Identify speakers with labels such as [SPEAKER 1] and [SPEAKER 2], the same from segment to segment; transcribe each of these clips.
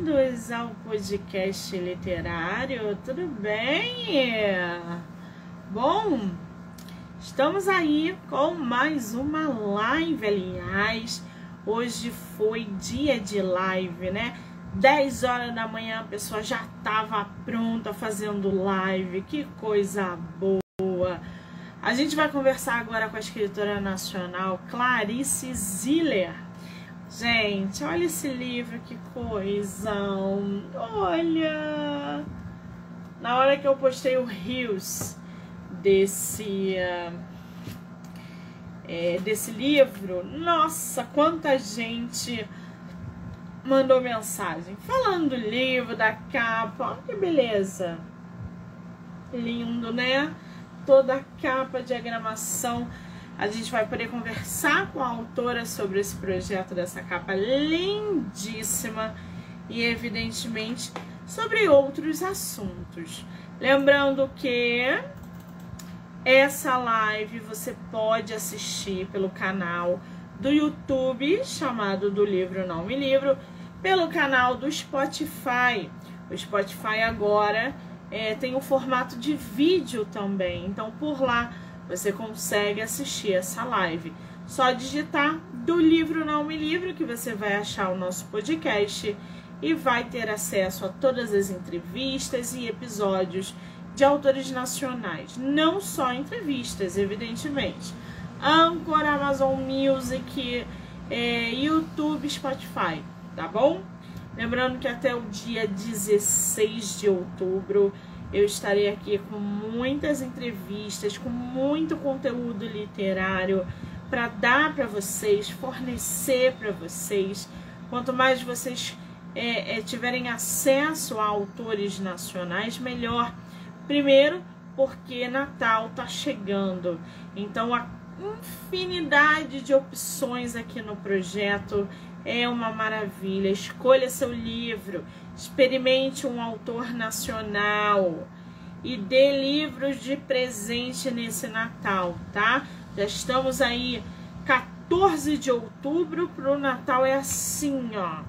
[SPEAKER 1] bem-vindos ao podcast literário, tudo bem? Bom, estamos aí com mais uma live, aliás, hoje foi dia de live, né? 10 horas da manhã a pessoa já estava pronta fazendo live, que coisa boa! A gente vai conversar agora com a escritora nacional Clarice Ziller Gente, olha esse livro, que coisa! Olha! Na hora que eu postei o Rios desse, é, desse livro, nossa, quanta gente mandou mensagem falando do livro, da capa. Olha que beleza! Lindo, né? Toda a capa, diagramação a gente vai poder conversar com a autora sobre esse projeto dessa capa lindíssima e, evidentemente, sobre outros assuntos. Lembrando que essa live você pode assistir pelo canal do YouTube, chamado do livro Não Me Livro, pelo canal do Spotify. O Spotify agora é, tem o formato de vídeo também, então por lá você consegue assistir essa live. Só digitar do livro Não Me Livro que você vai achar o nosso podcast e vai ter acesso a todas as entrevistas e episódios de autores nacionais. Não só entrevistas, evidentemente. Anchor, Amazon Music, é, YouTube, Spotify, tá bom? Lembrando que até o dia 16 de outubro eu estarei aqui com muitas entrevistas, com muito conteúdo literário para dar para vocês, fornecer para vocês. Quanto mais vocês é, é, tiverem acesso a autores nacionais, melhor. Primeiro, porque Natal está chegando, então a infinidade de opções aqui no projeto é uma maravilha. Escolha seu livro, experimente um autor nacional e dê livros de presente nesse Natal, tá? Já estamos aí 14 de outubro para o Natal é assim, ó,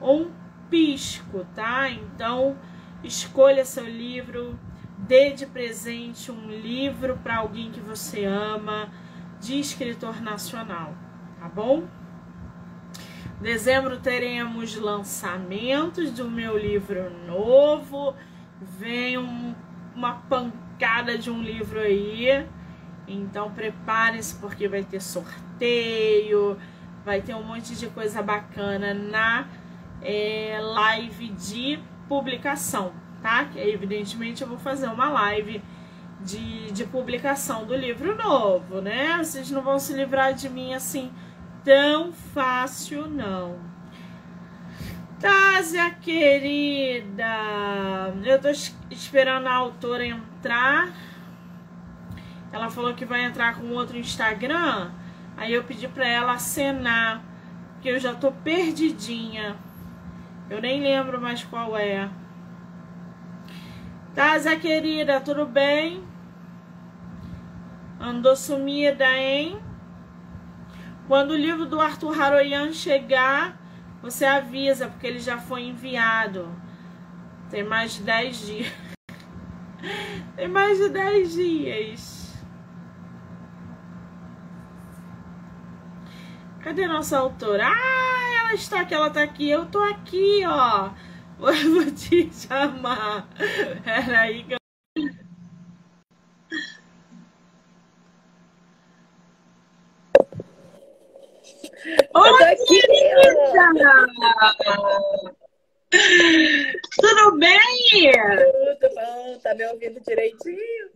[SPEAKER 1] um pisco, tá? Então escolha seu livro, dê de presente um livro para alguém que você ama de escritor nacional, tá bom? Dezembro teremos lançamentos do meu livro novo. Vem um, uma pancada de um livro aí. Então preparem-se porque vai ter sorteio, vai ter um monte de coisa bacana na é, live de publicação, tá? Que evidentemente eu vou fazer uma live de, de publicação do livro novo, né? Vocês não vão se livrar de mim assim tão fácil, não. Tásia querida, eu tô esperando a autora entrar. Ela falou que vai entrar com outro Instagram. Aí eu pedi para ela acenar, que eu já tô perdidinha. Eu nem lembro mais qual é. Tásia querida, tudo bem? Andou sumida, hein? Quando o livro do Arthur Haroyan chegar, você avisa, porque ele já foi enviado. Tem mais de 10 dias. Tem mais de 10 dias. Cadê nossa autora? Ah, ela está aqui, ela está aqui. Eu tô aqui, ó. Vou, vou te chamar. Peraí que eu Oi, querida! Tudo bem?
[SPEAKER 2] Tudo bom, tá me ouvindo direitinho?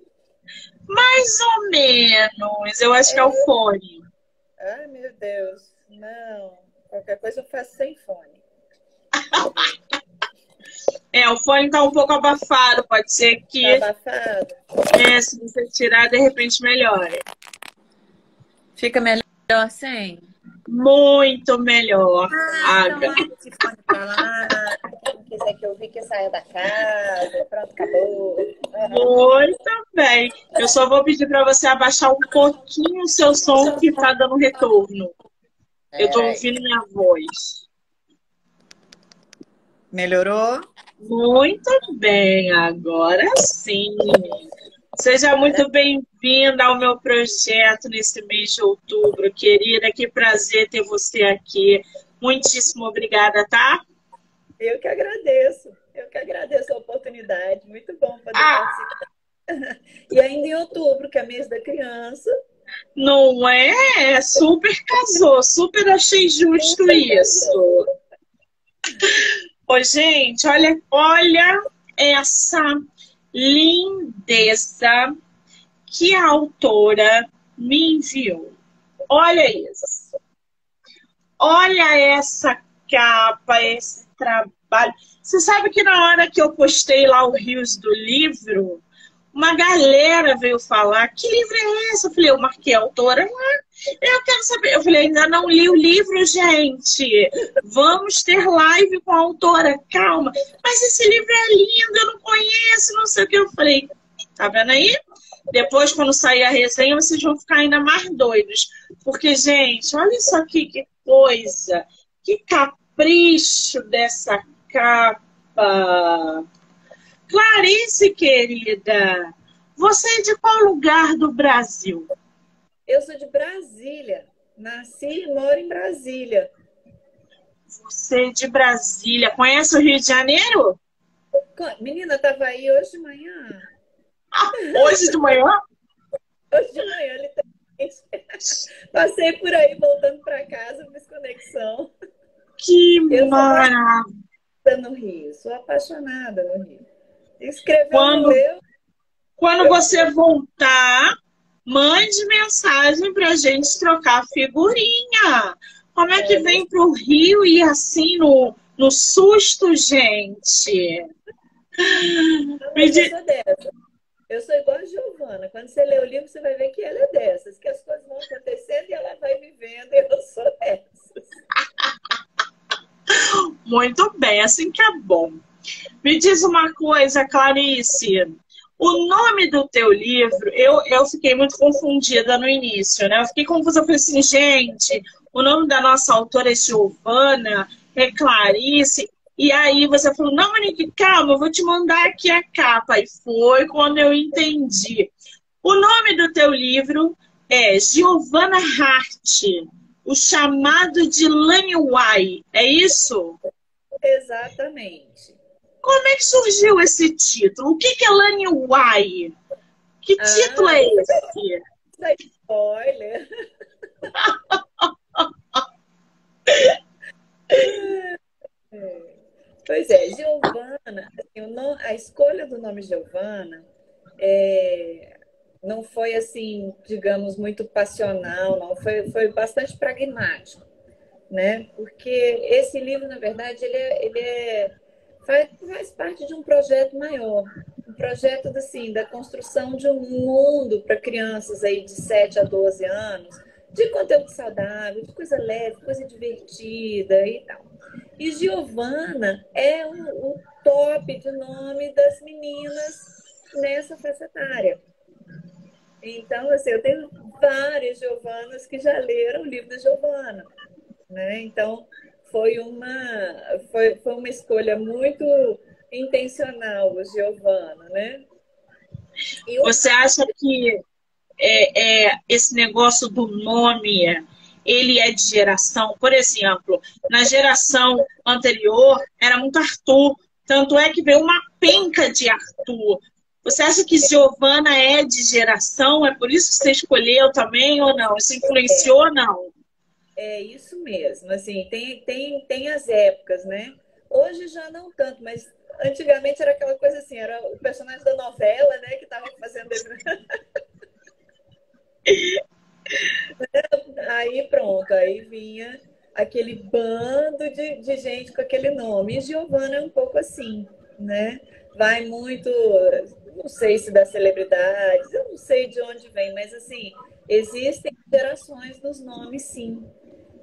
[SPEAKER 1] Mais ou menos, eu acho é. que é o fone.
[SPEAKER 2] Ai, meu Deus, não. Qualquer coisa eu faço sem fone.
[SPEAKER 1] É, o fone tá um pouco abafado, pode ser que.
[SPEAKER 2] Tá abafado?
[SPEAKER 1] É, se você tirar, de repente melhora.
[SPEAKER 2] Fica melhor sem?
[SPEAKER 1] Muito melhor.
[SPEAKER 2] Ah, então se pra lá, quem quiser que eu vi que saia da casa, pronto, acabou.
[SPEAKER 1] Muito bem. Eu só vou pedir para você abaixar um pouquinho o seu som que está dando retorno. Eu estou ouvindo minha voz.
[SPEAKER 2] Melhorou?
[SPEAKER 1] Muito bem, agora sim. Seja muito bem-vinda ao meu projeto nesse mês de outubro, querida. Que prazer ter você aqui. Muitíssimo obrigada, tá?
[SPEAKER 2] Eu que agradeço. Eu que agradeço a oportunidade. Muito bom poder ah. participar. E ainda em outubro, que é mês da criança.
[SPEAKER 1] Não é? Super casou, super achei justo isso. Oi, gente, olha, olha essa lindeza que a autora me enviou. Olha isso. Olha essa capa, esse trabalho. Você sabe que na hora que eu postei lá o Rios do livro, uma galera veio falar, que livro é esse? Eu falei, eu marquei a autora lá. Eu quero saber. Eu falei, ainda não li o livro, gente. Vamos ter live com a autora. Calma. Mas esse livro é lindo, eu não conheço, não sei o que. Eu falei, tá vendo aí? Depois, quando sair a resenha, vocês vão ficar ainda mais doidos. Porque, gente, olha isso aqui, que coisa. Que capricho dessa capa. Clarice, querida, você é de qual lugar do Brasil?
[SPEAKER 2] Eu sou de Brasília. Nasci e moro em Brasília.
[SPEAKER 1] Você é de Brasília. Conhece o Rio de Janeiro?
[SPEAKER 2] Menina, estava aí hoje de manhã.
[SPEAKER 1] Ah, hoje de manhã?
[SPEAKER 2] hoje de manhã, literalmente. Passei por aí voltando para casa, fiz conexão.
[SPEAKER 1] Que maravilha!
[SPEAKER 2] no Rio, sou apaixonada no Rio. Escreveu quando, meu,
[SPEAKER 1] quando você voltar, mande mensagem para a gente trocar figurinha. Como é, é que vem para o Rio e assim no, no susto, gente?
[SPEAKER 2] Me eu sou dessa. Eu sou igual a Giovana. Quando você lê o livro, você vai ver que ela é dessas, que as coisas vão acontecendo e ela vai vivendo, e eu sou dessas.
[SPEAKER 1] Muito bem, assim que é bom. Me diz uma coisa, Clarice. O nome do teu livro, eu, eu fiquei muito confundida no início, né? Eu fiquei confusa, eu falei assim, gente, o nome da nossa autora é Giovana, é Clarice. E aí você falou, não, Monique, calma, eu vou te mandar aqui a capa. E foi quando eu entendi. O nome do teu livro é Giovana Hart, o chamado de Lanyuai, é isso?
[SPEAKER 2] Exatamente.
[SPEAKER 1] Como é que surgiu esse título? O que, é Lani Wai? Que ah, título é esse?
[SPEAKER 2] É spoiler. pois é, Giovana, assim, a escolha do nome Giovana é, não foi assim, digamos, muito passional, não, foi, foi bastante pragmático, né? Porque esse livro, na verdade, ele é, ele é faz, faz parte de um projeto maior, um projeto assim, da construção de um mundo para crianças aí de 7 a 12 anos, de conteúdo saudável, de coisa leve, coisa divertida e tal. E Giovana é o, o top de nome das meninas nessa faixa etária. Então, assim, eu tenho várias Giovanas que já leram o livro da Giovana. Né? Então, foi uma, foi, foi uma escolha muito intencional, Giovana, né?
[SPEAKER 1] Você acha que é, é, esse negócio do nome ele é de geração? Por exemplo, na geração anterior era muito Arthur, tanto é que veio uma penca de Arthur. Você acha que Giovana é de geração? É por isso que você escolheu também ou não? Isso influenciou ou não?
[SPEAKER 2] É isso mesmo, assim, tem, tem, tem as épocas, né? Hoje já não tanto, mas antigamente era aquela coisa assim, era o personagem da novela, né, que estava fazendo. aí pronto, aí vinha aquele bando de, de gente com aquele nome. E Giovana é um pouco assim, né? Vai muito, não sei se das celebridades, eu não sei de onde vem, mas assim, existem gerações nos nomes, sim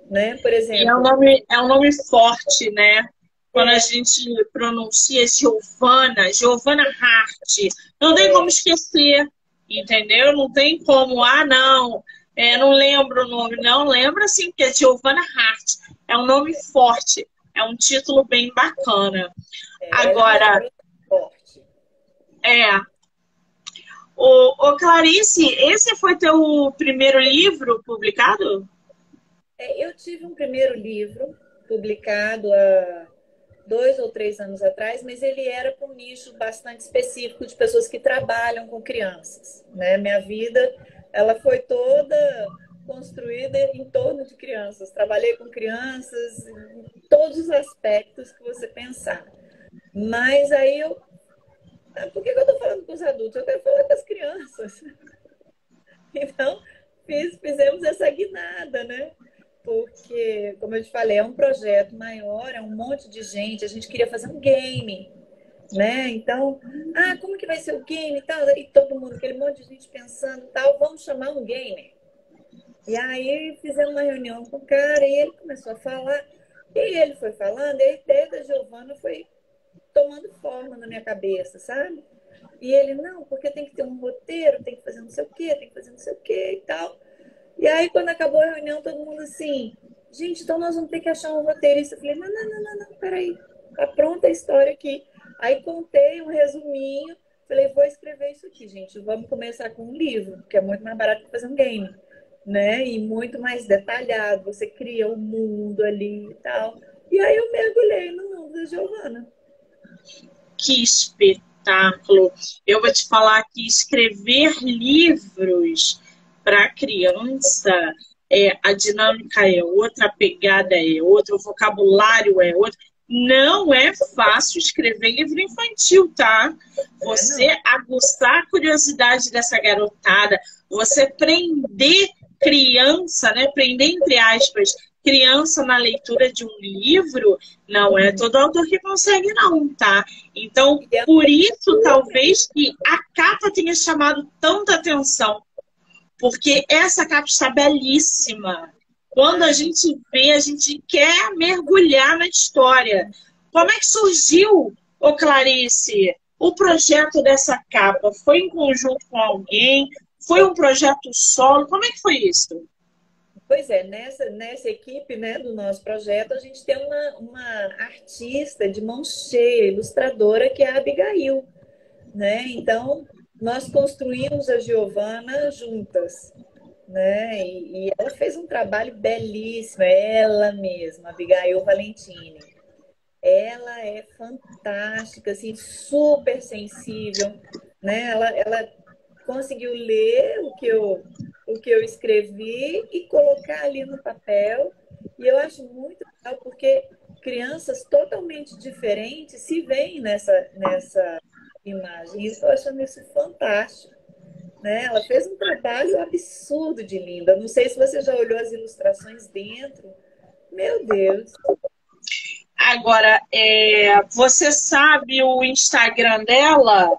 [SPEAKER 2] né? Por exemplo.
[SPEAKER 1] É um nome, é um nome forte, né? Quando é. a gente pronuncia Giovana, Giovana Hart, não tem é. como esquecer, entendeu? Não tem como, ah, não, é, não lembro o nome, não, lembra sim, que é Giovana Hart, é um nome forte. É um título bem bacana. É, Agora. É. O, o Clarice, esse foi teu primeiro livro publicado?
[SPEAKER 2] É, eu tive um primeiro livro publicado há dois ou três anos atrás, mas ele era para um nicho bastante específico de pessoas que trabalham com crianças. Né? Minha vida ela foi toda construída em torno de crianças. Trabalhei com crianças em todos os aspectos que você pensar. Mas aí eu. Ah, por que eu estou falando com os adultos? Eu quero falar com as crianças. Então, fiz, fizemos essa guinada, né? Porque, como eu te falei, é um projeto maior, é um monte de gente. A gente queria fazer um game, né? Então, ah, como que vai ser o game e tal? E todo mundo, aquele monte de gente pensando tal, vamos chamar um gamer. E aí fizemos uma reunião com o cara e ele começou a falar. E ele foi falando, e a ideia da Giovana foi tomando forma na minha cabeça, sabe? E ele, não, porque tem que ter um roteiro, tem que fazer não sei o quê, tem que fazer não sei o quê e tal. E aí, quando acabou a reunião, todo mundo assim, gente, então nós vamos ter que achar um roteirista. Eu falei, não, não, não, não, não, peraí, tá pronta a história aqui. Aí contei um resuminho, falei, vou escrever isso aqui, gente, vamos começar com um livro, que é muito mais barato que fazer um game né? E muito mais detalhado. Você cria o um mundo ali e tal. E aí eu mergulhei no mundo da Giovana.
[SPEAKER 1] Que espetáculo! Eu vou te falar que escrever livros para criança é, a dinâmica é outra, a pegada é outra, o vocabulário é outro. Não é fácil escrever livro infantil, tá? Você é, aguçar a curiosidade dessa garotada, você prender criança, né, prender entre aspas, criança na leitura de um livro, não é todo autor que consegue, não, tá? Então, por isso, talvez que a capa tenha chamado tanta atenção, porque essa capa está belíssima. Quando a gente vê, a gente quer mergulhar na história. Como é que surgiu, ô Clarice, o projeto dessa capa? Foi em conjunto com alguém? Foi um projeto solo? Como é que foi isso?
[SPEAKER 2] Pois é, nessa, nessa equipe né, do nosso projeto, a gente tem uma, uma artista de mão cheia, ilustradora, que é a Abigail. Né? Então, nós construímos a Giovana juntas. Né? E, e, ela fez um trabalho belíssimo, ela mesma, Abigail Valentini. Ela é fantástica, assim, super sensível, né? Ela, ela conseguiu ler o que eu, o que eu escrevi e colocar ali no papel. E eu acho muito legal porque crianças totalmente diferentes se veem nessa, nessa imagem. E eu estou achando isso fantástico. Né? Ela fez um trabalho absurdo de linda. Não sei se você já olhou as ilustrações dentro. Meu Deus.
[SPEAKER 1] Agora, é, você sabe o Instagram dela?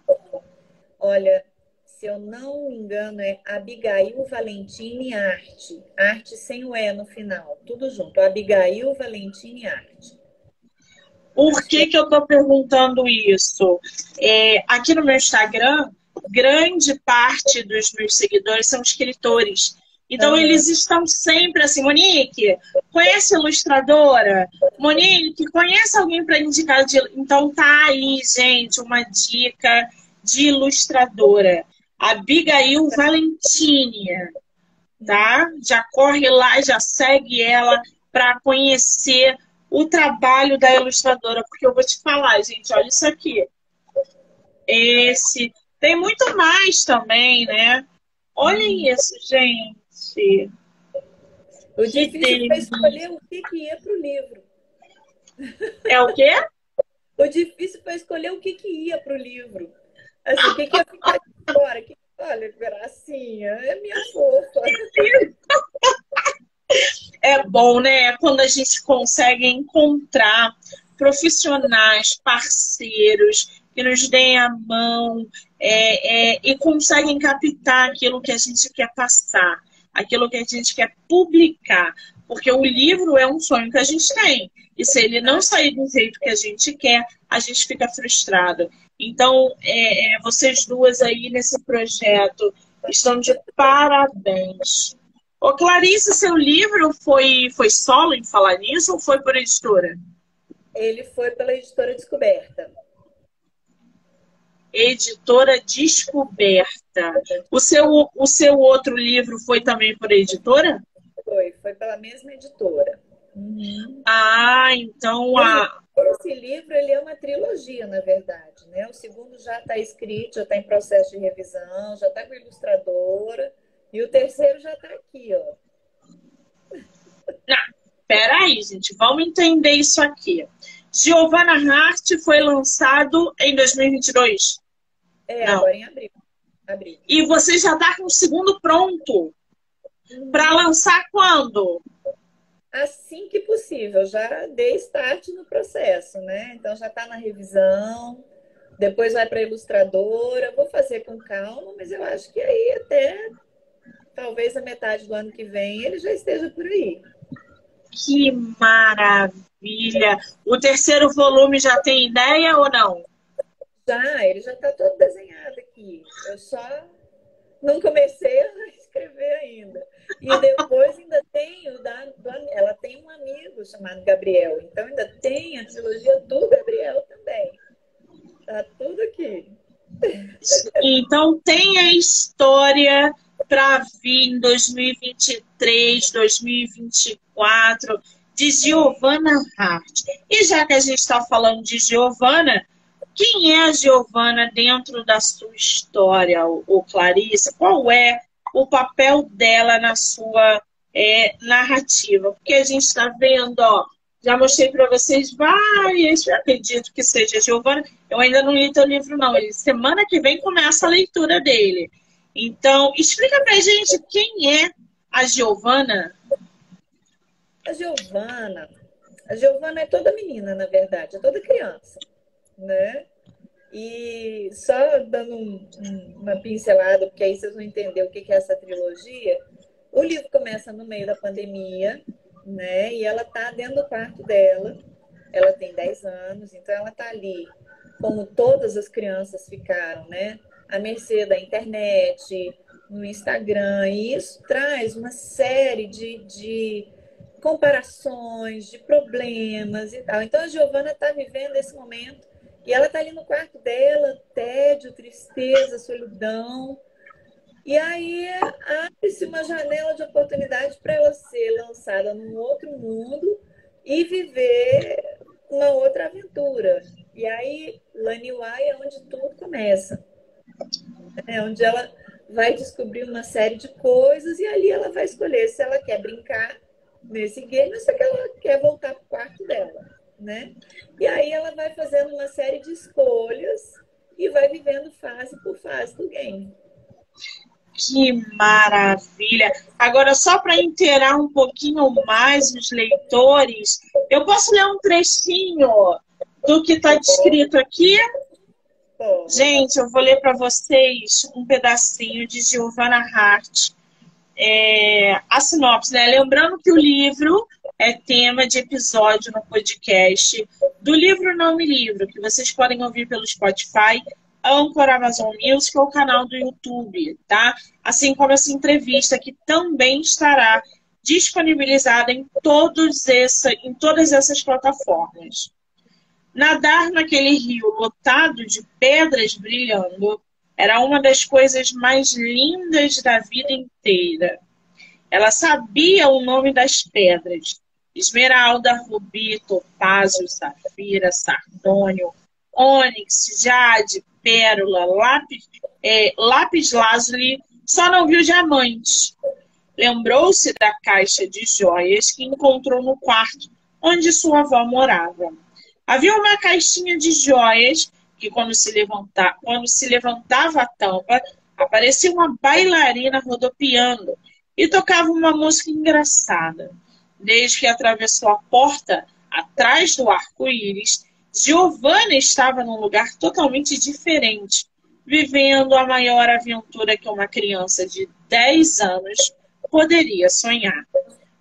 [SPEAKER 2] Olha, se eu não me engano, é Abigail Valentini Arte. Arte sem o E no final, tudo junto. Abigail Valentini Arte.
[SPEAKER 1] Por que, que eu estou perguntando isso? É, aqui no meu Instagram, grande parte dos meus seguidores são escritores. Então, eles estão sempre assim, Monique, conhece ilustradora? Monique, conhece alguém para indicar? De... Então, tá aí, gente, uma dica de ilustradora. Abigail Valentini, tá? Já corre lá, já segue ela para conhecer o trabalho da ilustradora, porque eu vou te falar, gente, olha isso aqui. Esse tem muito mais também, né? Olhem isso, gente.
[SPEAKER 2] O difícil foi escolher o que, que ia para o livro.
[SPEAKER 1] É o quê?
[SPEAKER 2] O difícil foi escolher o que, que ia para o livro. Assim, o que, que ia ficar de fora? Que, olha, gracinha, é minha fofa.
[SPEAKER 1] É bom, né? Quando a gente consegue encontrar profissionais, parceiros que nos deem a mão é, é, e conseguem captar aquilo que a gente quer passar, aquilo que a gente quer publicar. Porque o livro é um sonho que a gente tem. E se ele não sair do jeito que a gente quer, a gente fica frustrado. Então, é, é, vocês duas aí nesse projeto estão de parabéns. Ô, Clarice, seu livro foi, foi solo em falar nisso ou foi por editora?
[SPEAKER 2] Ele foi pela editora Descoberta.
[SPEAKER 1] Editora Descoberta. O seu, o seu outro livro foi também por editora?
[SPEAKER 2] Foi, foi pela mesma editora. Uhum.
[SPEAKER 1] Ah, então a.
[SPEAKER 2] Esse livro ele é uma trilogia, na verdade. Né? O segundo já está escrito, já está em processo de revisão, já está com a ilustradora. E o terceiro já está aqui, ó.
[SPEAKER 1] Não, peraí, gente, vamos entender isso aqui. Giovanna Hart foi lançado em 2022?
[SPEAKER 2] É, Não. agora em abril. abril.
[SPEAKER 1] E você já está com o segundo pronto? Uhum. Para lançar quando?
[SPEAKER 2] Assim que possível. Já dei start no processo, né? Então já está na revisão, depois vai para a ilustradora. Vou fazer com calma, mas eu acho que aí até talvez a metade do ano que vem ele já esteja por aí.
[SPEAKER 1] Que maravilha! O terceiro volume já tem ideia ou não?
[SPEAKER 2] Já, ele já está todo desenhado aqui. Eu só não comecei a escrever ainda. E depois ainda tem o da, ela tem um amigo chamado Gabriel, então ainda tem a trilogia do Gabriel também. Tá tudo aqui.
[SPEAKER 1] Então tem a história para vir em 2023, 2024 de Giovanna Hart. E já que a gente está falando de Giovanna, quem é a Giovanna dentro da sua história, o Clarice? Qual é o papel dela na sua é, narrativa? Porque a gente está vendo, ó, já mostrei para vocês várias, acredito que seja a Giovanna. Eu ainda não li teu livro, não. Semana que vem começa a leitura dele. Então, explica pra gente quem é a Giovana.
[SPEAKER 2] A Giovana, a Giovana é toda menina, na verdade, é toda criança, né? E só dando um, um, uma pincelada, porque aí vocês vão entender o que é essa trilogia. O livro começa no meio da pandemia, né? E ela tá dentro do quarto dela. Ela tem 10 anos, então ela tá ali, como todas as crianças ficaram, né? À mercê da internet, no Instagram, e isso traz uma série de, de comparações, de problemas e tal. Então a Giovana está vivendo esse momento e ela está ali no quarto dela, tédio, tristeza, solidão. E aí abre-se uma janela de oportunidade para ela ser lançada num outro mundo e viver uma outra aventura. E aí Laniwai é onde tudo começa né? onde ela vai descobrir uma série de coisas e ali ela vai escolher se ela quer brincar nesse game ou se ela quer voltar para o quarto dela, né? E aí ela vai fazendo uma série de escolhas e vai vivendo fase por fase do game.
[SPEAKER 1] Que maravilha! Agora, só para inteirar um pouquinho mais os leitores, eu posso ler um trechinho do que está descrito aqui? Gente, eu vou ler para vocês um pedacinho de Giovanna Hart. É, a sinopse, né? Lembrando que o livro é tema de episódio no podcast do livro Nome Livro, que vocês podem ouvir pelo Spotify, Anchor, Amazon Music ou canal do YouTube, tá? Assim como essa entrevista que também estará disponibilizada em, todos essa, em todas essas plataformas. Nadar naquele rio lotado de pedras brilhando era uma das coisas mais lindas da vida inteira. Ela sabia o nome das pedras: esmeralda, rubi, topázio, safira, sardônio, ônix, jade, pérola, lápis, é, lápis lazuli, só não viu diamantes. Lembrou-se da caixa de joias que encontrou no quarto onde sua avó morava. Havia uma caixinha de joias que, quando se, levanta, quando se levantava a tampa, aparecia uma bailarina rodopiando e tocava uma música engraçada. Desde que atravessou a porta, atrás do arco-íris, Giovanna estava num lugar totalmente diferente, vivendo a maior aventura que uma criança de 10 anos poderia sonhar.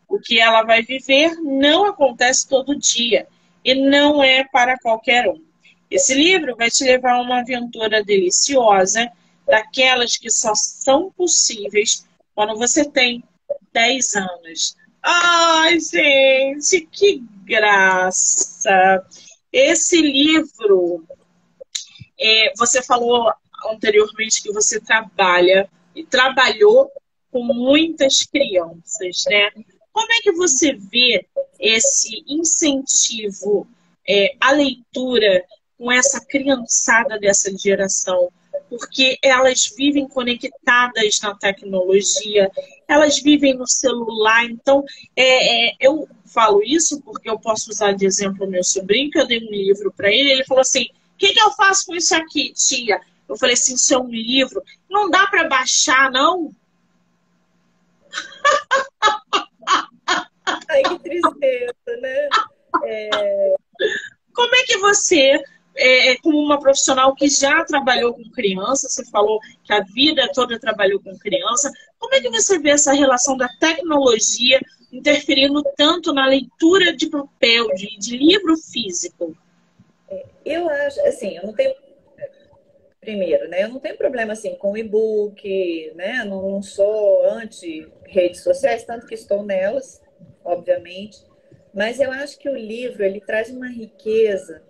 [SPEAKER 1] O que ela vai viver não acontece todo dia e não é para qualquer um. Esse livro vai te levar a uma aventura deliciosa, daquelas que só são possíveis quando você tem 10 anos. Ai, gente, que graça! Esse livro, é, você falou anteriormente que você trabalha e trabalhou com muitas crianças, né? Como é que você vê esse incentivo é, à leitura com essa criançada dessa geração? Porque elas vivem conectadas na tecnologia, elas vivem no celular. Então, é, é, eu falo isso porque eu posso usar de exemplo o meu sobrinho, que eu dei um livro para ele, ele falou assim: o que, que eu faço com isso aqui, tia? Eu falei assim: isso é um livro, não dá para baixar, não?
[SPEAKER 2] Ai, que tristeza, né? É...
[SPEAKER 1] Como é que você, é, como uma profissional que já trabalhou com criança, você falou que a vida toda trabalhou com criança, como é que você vê essa relação da tecnologia interferindo tanto na leitura de papel, de, de livro físico?
[SPEAKER 2] É, eu acho, assim, eu não tenho primeiro, né? Eu não tenho problema assim com e-book, né? Não, não sou anti redes sociais, tanto que estou nelas, obviamente. Mas eu acho que o livro ele traz uma riqueza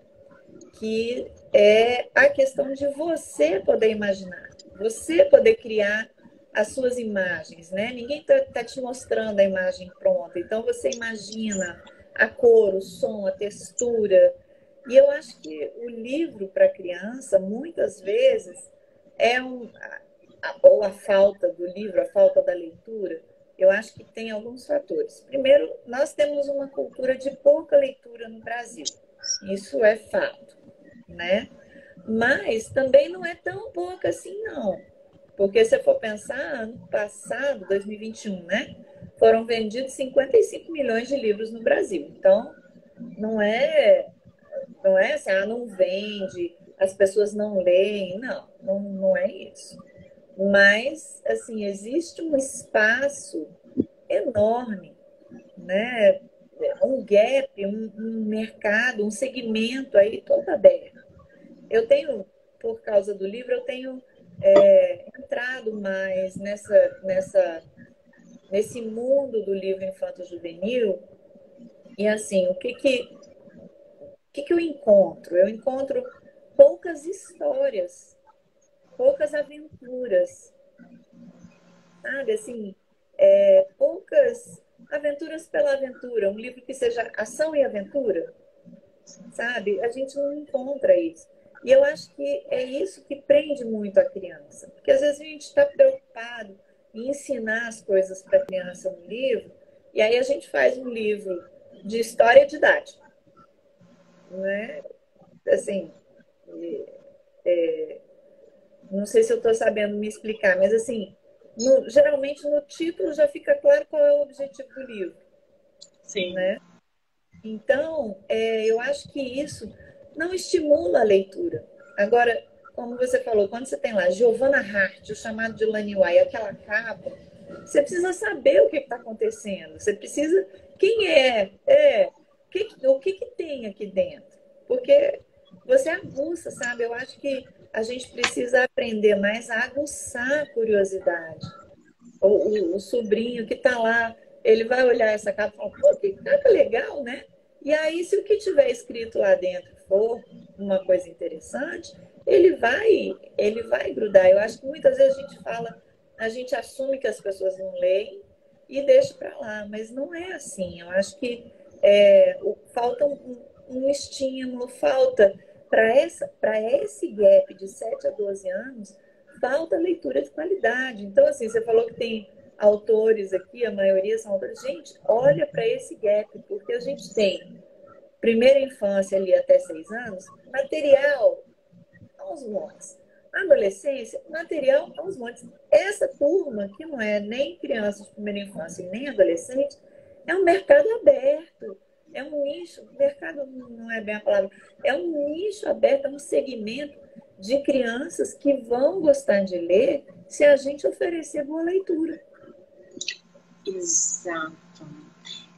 [SPEAKER 2] que é a questão de você poder imaginar, você poder criar as suas imagens, né? Ninguém está tá te mostrando a imagem pronta, então você imagina a cor, o som, a textura. E eu acho que o livro para criança, muitas vezes, é um, ou a falta do livro, a falta da leitura, eu acho que tem alguns fatores. Primeiro, nós temos uma cultura de pouca leitura no Brasil. Isso é fato, né? Mas também não é tão pouca assim, não. Porque se for pensar, ano passado, 2021, né? Foram vendidos 55 milhões de livros no Brasil. Então, não é, não é assim, ah, não vende, as pessoas não leem. Não, não, não é isso. Mas, assim, existe um espaço enorme, né? um gap, um, um mercado, um segmento aí todo aberto. Eu tenho, por causa do livro, eu tenho é, entrado mais nessa, nessa, nesse mundo do livro infanto-juvenil e assim, o que que, que que eu encontro? Eu encontro poucas histórias poucas aventuras. Sabe, assim, é, poucas aventuras pela aventura, um livro que seja ação e aventura. Sabe, a gente não encontra isso. E eu acho que é isso que prende muito a criança. Porque às vezes a gente está preocupado em ensinar as coisas para a criança no livro, e aí a gente faz um livro de história didática. Né? Assim, é, não sei se eu estou sabendo me explicar, mas assim, no, geralmente no título já fica claro qual é o objetivo do livro.
[SPEAKER 1] Sim.
[SPEAKER 2] Né? Então, é, eu acho que isso não estimula a leitura. Agora, como você falou, quando você tem lá Giovanna Hart, o chamado de Laniwai, aquela capa, você precisa saber o que está acontecendo. Você precisa. Quem é? é que, o que, que tem aqui dentro? Porque você aguça, sabe? Eu acho que a gente precisa aprender mais a aguçar a curiosidade. O, o, o sobrinho que está lá, ele vai olhar essa capa e falar, pô, que capa legal, né? E aí, se o que tiver escrito lá dentro for uma coisa interessante, ele vai, ele vai grudar. Eu acho que muitas vezes a gente fala, a gente assume que as pessoas não leem e deixa para lá, mas não é assim. Eu acho que é, falta um, um estímulo, falta para esse gap de 7 a 12 anos, falta leitura de qualidade. Então, assim, você falou que tem autores aqui, a maioria são autores. Gente, olha para esse gap, porque a gente tem primeira infância ali até seis anos, material aos montes. Adolescência, material aos montes. Essa turma, que não é nem criança de primeira infância nem adolescente, é um mercado aberto é um nicho, mercado não é bem a palavra, é um nicho aberto, é um segmento de crianças que vão gostar de ler se a gente oferecer boa leitura.
[SPEAKER 1] Exato.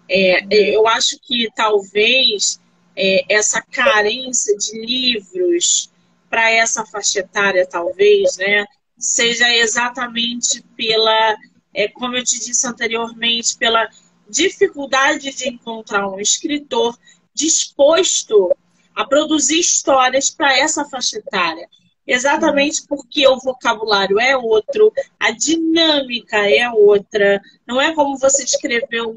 [SPEAKER 1] É, eu acho que talvez é, essa carência de livros para essa faixa etária, talvez, né, seja exatamente pela, é, como eu te disse anteriormente, pela dificuldade de encontrar um escritor disposto a produzir histórias para essa faixa etária. Exatamente porque o vocabulário é outro, a dinâmica é outra. Não é como você escrever um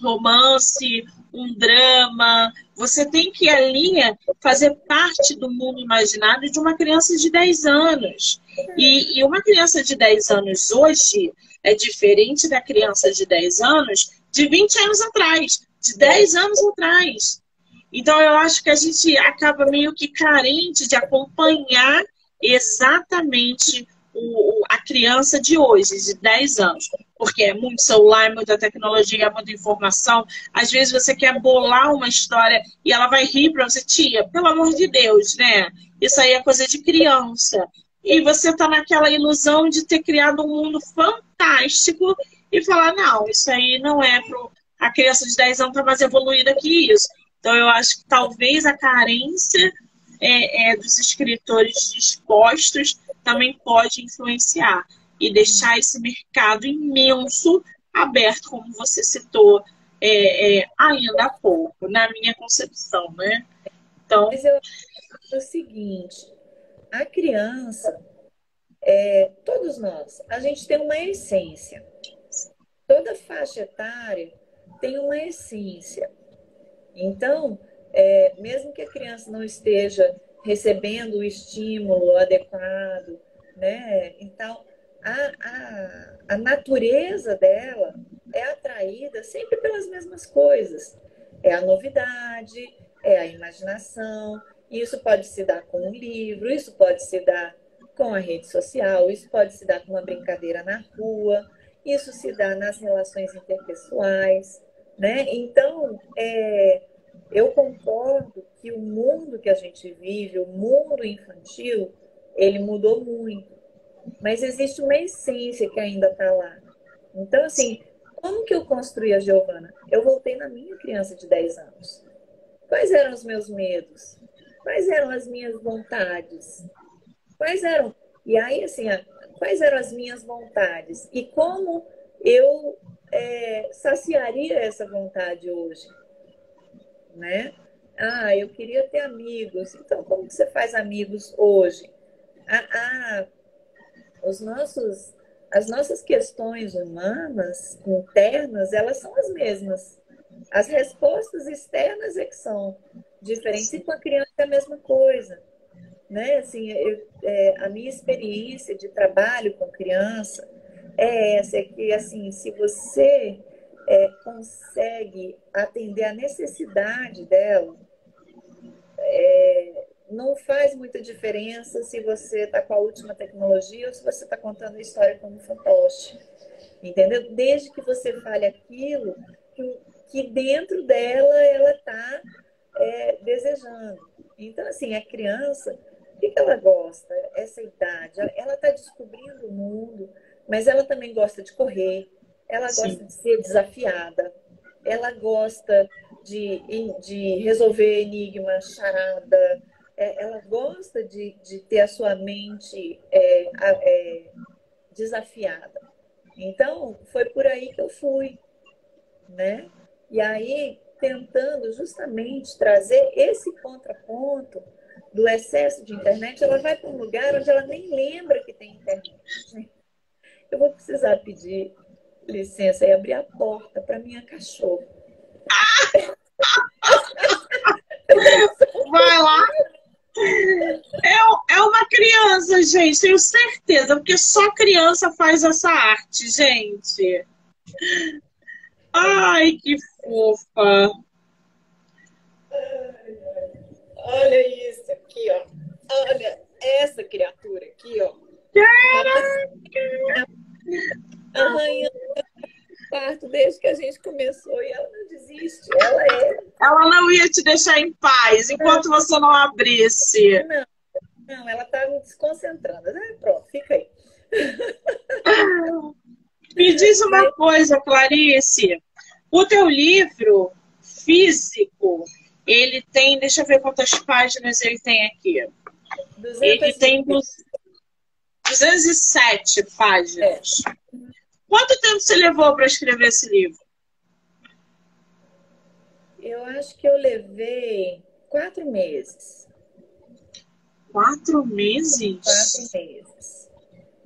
[SPEAKER 1] romance, um drama. Você tem que ali fazer parte do mundo imaginário de uma criança de 10 anos. E, e uma criança de 10 anos hoje é diferente da criança de 10 anos de 20 anos atrás, de 10 anos atrás. Então, eu acho que a gente acaba meio que carente de acompanhar exatamente o, a criança de hoje, de 10 anos. Porque é muito celular, muita tecnologia, muita informação. Às vezes você quer bolar uma história e ela vai rir para você, tia, pelo amor de Deus, né? Isso aí é coisa de criança. E você está naquela ilusão de ter criado um mundo fantástico e falar, não, isso aí não é para a criança de 10 anos está mais evoluída que isso. Então, eu acho que talvez a carência é, é, dos escritores dispostos também pode influenciar e deixar esse mercado imenso aberto, como você citou é, é, ainda há pouco, na minha concepção, né?
[SPEAKER 2] Então... Mas eu acho o seguinte, a criança, é, todos nós, a gente tem uma essência. Toda faixa etária tem uma essência. Então, é, mesmo que a criança não esteja recebendo o estímulo adequado, né? Então, a, a, a natureza dela é atraída sempre pelas mesmas coisas. É a novidade, é a imaginação. Isso pode se dar com um livro, isso pode se dar com a rede social, isso pode se dar com uma brincadeira na rua, isso se dá nas relações interpessoais. Né? Então, é, eu concordo que o mundo que a gente vive, o mundo infantil, ele mudou muito. Mas existe uma essência que ainda está lá. Então, assim, como que eu construí a Giovana? Eu voltei na minha criança de 10 anos. Quais eram os meus medos? Quais eram as minhas vontades? Quais eram? E aí, assim, quais eram as minhas vontades? E como eu é, saciaria essa vontade hoje, né? Ah, eu queria ter amigos. Então, como você faz amigos hoje? Ah, ah, os nossos, as nossas questões humanas internas, elas são as mesmas. As respostas externas é que são diferentes. E com a criança é a mesma coisa. Né? Assim, eu, é, a minha experiência de trabalho com criança, é essa, é que assim, se você é, consegue atender a necessidade dela, é, não faz muita diferença se você está com a última tecnologia ou se você está contando a história como fantoche. Entendeu? Desde que você fale aquilo que, que dentro dela ela está é, desejando. Então, assim, a criança, o que, que ela gosta? Essa idade, ela está descobrindo o mundo, mas ela também gosta de correr, ela gosta Sim. de ser desafiada, ela gosta de, de resolver enigma, charada, é, ela gosta de, de ter a sua mente é, é, desafiada. Então, foi por aí que eu fui, né? E aí, tentando justamente trazer esse contraponto do excesso de internet, ela vai para um lugar onde ela nem lembra que tem internet. Né? Eu vou precisar pedir licença e abrir a porta para minha cachorra.
[SPEAKER 1] Vai lá. É, é uma criança, gente, tenho certeza, porque só criança faz essa arte, gente. Ai, que fofa.
[SPEAKER 2] Olha isso aqui, ó. Olha essa criatura aqui, ó.
[SPEAKER 1] Caraca!
[SPEAKER 2] Arranhando parto desde que a gente começou e ela não desiste. Ela é.
[SPEAKER 1] Ela não ia te deixar em paz enquanto não. você não abrisse.
[SPEAKER 2] Não, não ela tá me desconcentrando. Ah, pronto, fica aí.
[SPEAKER 1] Me diz uma coisa, Clarice. O teu livro físico, ele tem, deixa eu ver quantas páginas ele tem aqui. Ele tem 207 páginas. É. Quanto tempo você levou para escrever esse livro?
[SPEAKER 2] Eu acho que eu levei quatro meses.
[SPEAKER 1] Quatro meses?
[SPEAKER 2] Quatro meses.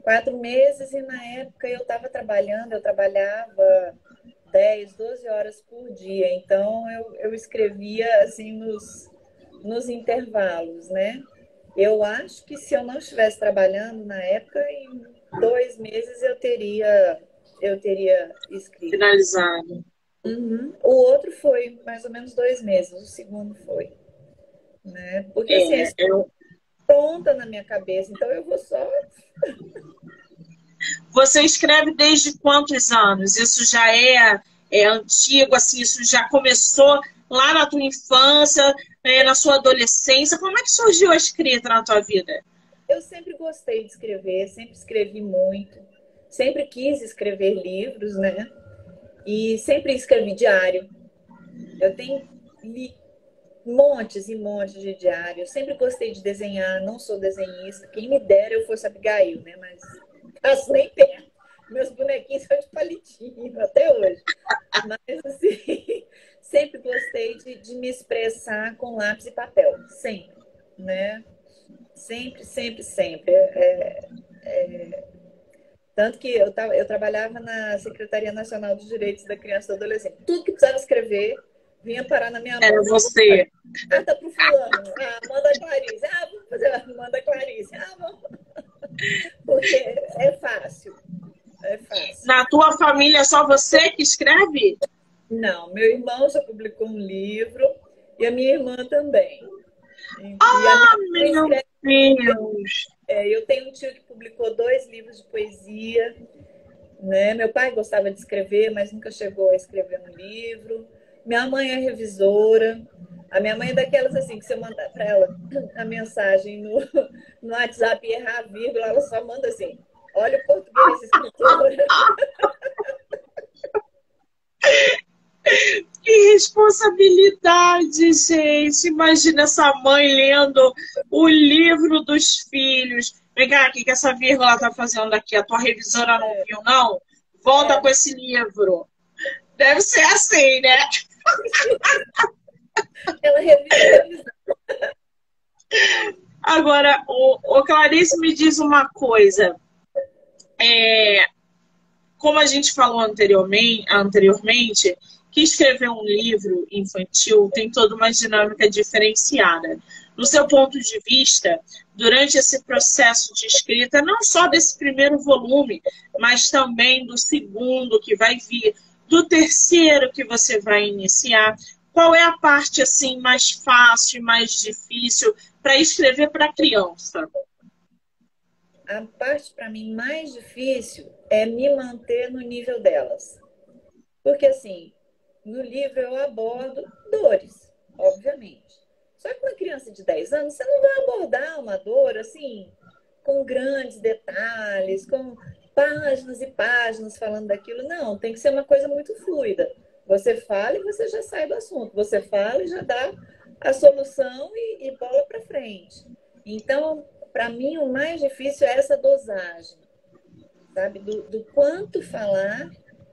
[SPEAKER 2] Quatro meses, e na época eu estava trabalhando, eu trabalhava 10, 12 horas por dia. Então eu, eu escrevia assim nos, nos intervalos, né? Eu acho que se eu não estivesse trabalhando na época, em dois meses eu teria eu teria escrito.
[SPEAKER 1] Finalizado.
[SPEAKER 2] Uhum. O outro foi mais ou menos dois meses, o segundo foi. Né? Porque assim, é, assim, eu... pronta na minha cabeça, então eu vou só.
[SPEAKER 1] Você escreve desde quantos anos? Isso já é, é antigo, assim, isso já começou lá na tua infância, é, na sua adolescência. Como é que surgiu a escrita na tua vida?
[SPEAKER 2] Eu sempre gostei de escrever, sempre escrevi muito, sempre quis escrever livros, né? E sempre escrevi diário. Eu tenho li montes e montes de diários. Sempre gostei de desenhar, não sou desenhista. Quem me dera eu fosse Abigail, né? Mas passo nem perto. Meus bonequinhos são de palitinho até hoje. Mas, assim, sempre gostei de, de me expressar com lápis e papel. Sempre, né? Sempre, sempre, sempre. É, é, tanto que eu, eu trabalhava na Secretaria Nacional dos Direitos da Criança e do Adolescente. Tudo que precisava escrever vinha parar na minha mão.
[SPEAKER 1] Era você.
[SPEAKER 2] Ah, tá pro fulano. Ah, manda a Clarice. Ah, vamos fazer. Manda a Clarice. Ah, vamos. Porque é fácil. É fácil.
[SPEAKER 1] Na tua família é só você que escreve?
[SPEAKER 2] Não, meu irmão já publicou um livro e a minha irmã também.
[SPEAKER 1] Ah, meu Deus!
[SPEAKER 2] É, eu tenho um tio que publicou dois livros de poesia. Né? Meu pai gostava de escrever, mas nunca chegou a escrever um livro. Minha mãe é revisora. A minha mãe é daquelas assim, que se eu mandar para ela a mensagem no, no WhatsApp e errar a vírgula, ela só manda assim: olha o português, escritor.
[SPEAKER 1] Que responsabilidade, gente. Imagina essa mãe lendo o livro dos filhos. Vem cá, o que essa vírgula tá fazendo aqui? A tua revisora não viu, não? Volta é. com esse livro. Deve ser assim, né?
[SPEAKER 2] Ela revisou.
[SPEAKER 1] Agora, o, o Clarice me diz uma coisa. É, como a gente falou anteriormente, anteriormente que escrever um livro infantil tem toda uma dinâmica diferenciada. No seu ponto de vista, durante esse processo de escrita, não só desse primeiro volume, mas também do segundo que vai vir, do terceiro que você vai iniciar, qual é a parte assim mais fácil, mais difícil para escrever para criança?
[SPEAKER 2] A parte para mim mais difícil é me manter no nível delas. Porque assim, no livro eu abordo dores, obviamente. Só que uma criança de 10 anos, você não vai abordar uma dor assim, com grandes detalhes, com páginas e páginas falando daquilo. Não, tem que ser uma coisa muito fluida. Você fala e você já sai do assunto. Você fala e já dá a solução e, e bola para frente. Então, para mim, o mais difícil é essa dosagem, sabe? Do, do quanto falar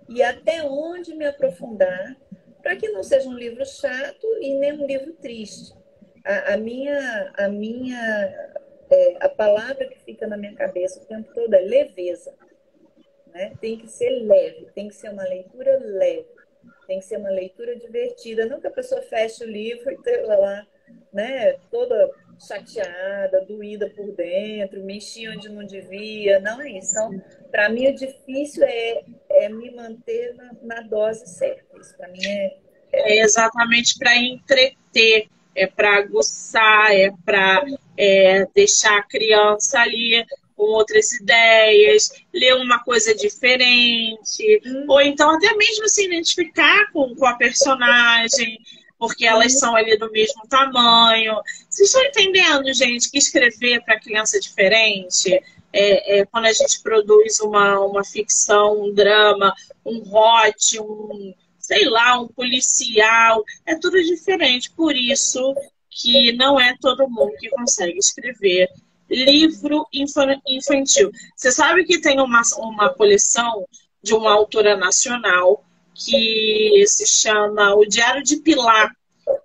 [SPEAKER 2] e até onde me aprofundar, para que não seja um livro chato e nem um livro triste. A, a minha, a minha, é, a palavra que fica na minha cabeça o tempo todo é leveza. Né? Tem que ser leve, tem que ser uma leitura leve, tem que ser uma leitura divertida. Não que a pessoa feche o livro e esteja lá, né, toda chateada, doída por dentro, mexia onde não devia. Não é isso. Então, para mim, o difícil é, é me manter na, na dose certa. Isso para mim é,
[SPEAKER 1] é. é exatamente para entreter, é para aguçar, é para é, deixar a criança ali com outras ideias, ler uma coisa diferente, hum. ou então até mesmo se identificar com, com a personagem, porque elas são ali do mesmo tamanho. Vocês estão entendendo, gente, que escrever para criança diferente é, é, quando a gente produz uma, uma ficção, um drama, um hot, um sei lá, um policial, é tudo diferente. Por isso que não é todo mundo que consegue escrever livro infantil. Você sabe que tem uma, uma coleção de uma autora nacional que se chama O Diário de Pilar.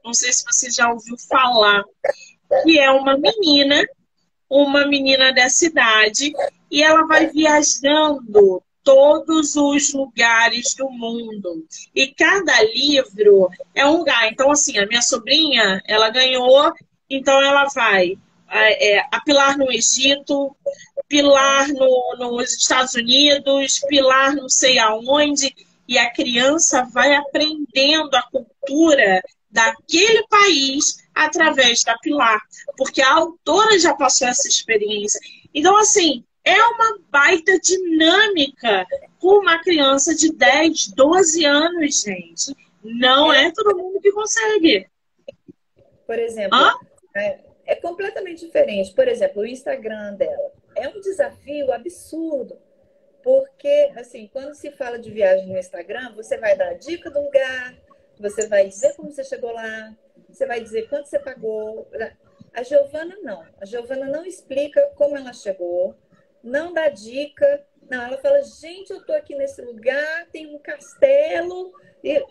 [SPEAKER 1] Não sei se você já ouviu falar. Que é uma menina, uma menina da cidade, e ela vai viajando todos os lugares do mundo. E cada livro é um lugar. Então, assim, a minha sobrinha, ela ganhou, então ela vai é, é apilar no Egito, pilar no, nos Estados Unidos, pilar não sei aonde, e a criança vai aprendendo a cultura daquele país através da pilar, porque a autora já passou essa experiência. Então, assim, é uma baita dinâmica com uma criança de 10, 12 anos, gente. Não é todo mundo que consegue.
[SPEAKER 2] Por exemplo, é, é, completamente diferente. Por exemplo, o Instagram dela é um desafio absurdo. Porque, assim, quando se fala de viagem no Instagram, você vai dar a dica do lugar, você vai dizer como você chegou lá, você vai dizer quanto você pagou. A Giovana não. A Giovana não explica como ela chegou, não dá dica. Não, ela fala, gente, eu tô aqui nesse lugar, tem um castelo. E...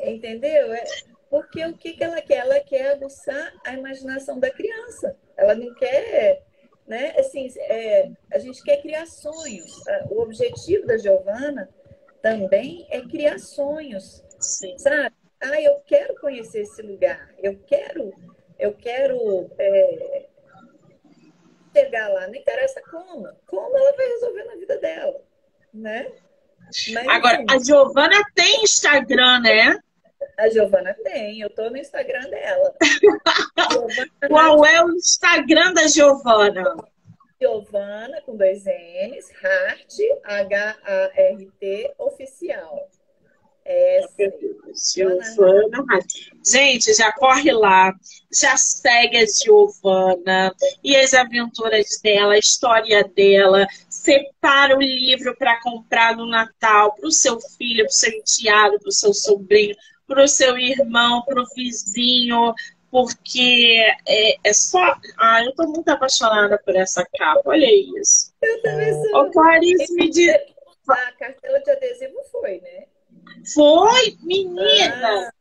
[SPEAKER 2] Entendeu? É... Porque o que, que ela quer? Ela quer aguçar a imaginação da criança. Ela não quer, né? Assim, é... a gente quer criar sonhos. O objetivo da Giovana também é criar sonhos, Sim. sabe? Ah, eu quero conhecer esse lugar. Eu quero, eu quero é, chegar lá, não interessa como. Como ela vai resolver na vida dela, né?
[SPEAKER 1] Mas, Agora, assim, a Giovana tem Instagram, né?
[SPEAKER 2] A Giovana tem, eu tô no Instagram dela.
[SPEAKER 1] Qual é o Instagram da Giovana?
[SPEAKER 2] Giovana, com dois N's, Hart, H-A-R-T, oficial.
[SPEAKER 1] Giovana. Gente, já corre lá, já segue a Giovana e as aventuras dela, a história dela. Separa o livro para comprar no Natal para o seu filho, para o seu enteado, para o seu sobrinho, para o seu irmão, para o vizinho, porque é, é, só. Ah, eu tô muito apaixonada por essa capa, olha isso.
[SPEAKER 2] Eu também sou.
[SPEAKER 1] Ô, Clarice, me diz.
[SPEAKER 2] A cartela de adesivo foi, né?
[SPEAKER 1] Foi, menina!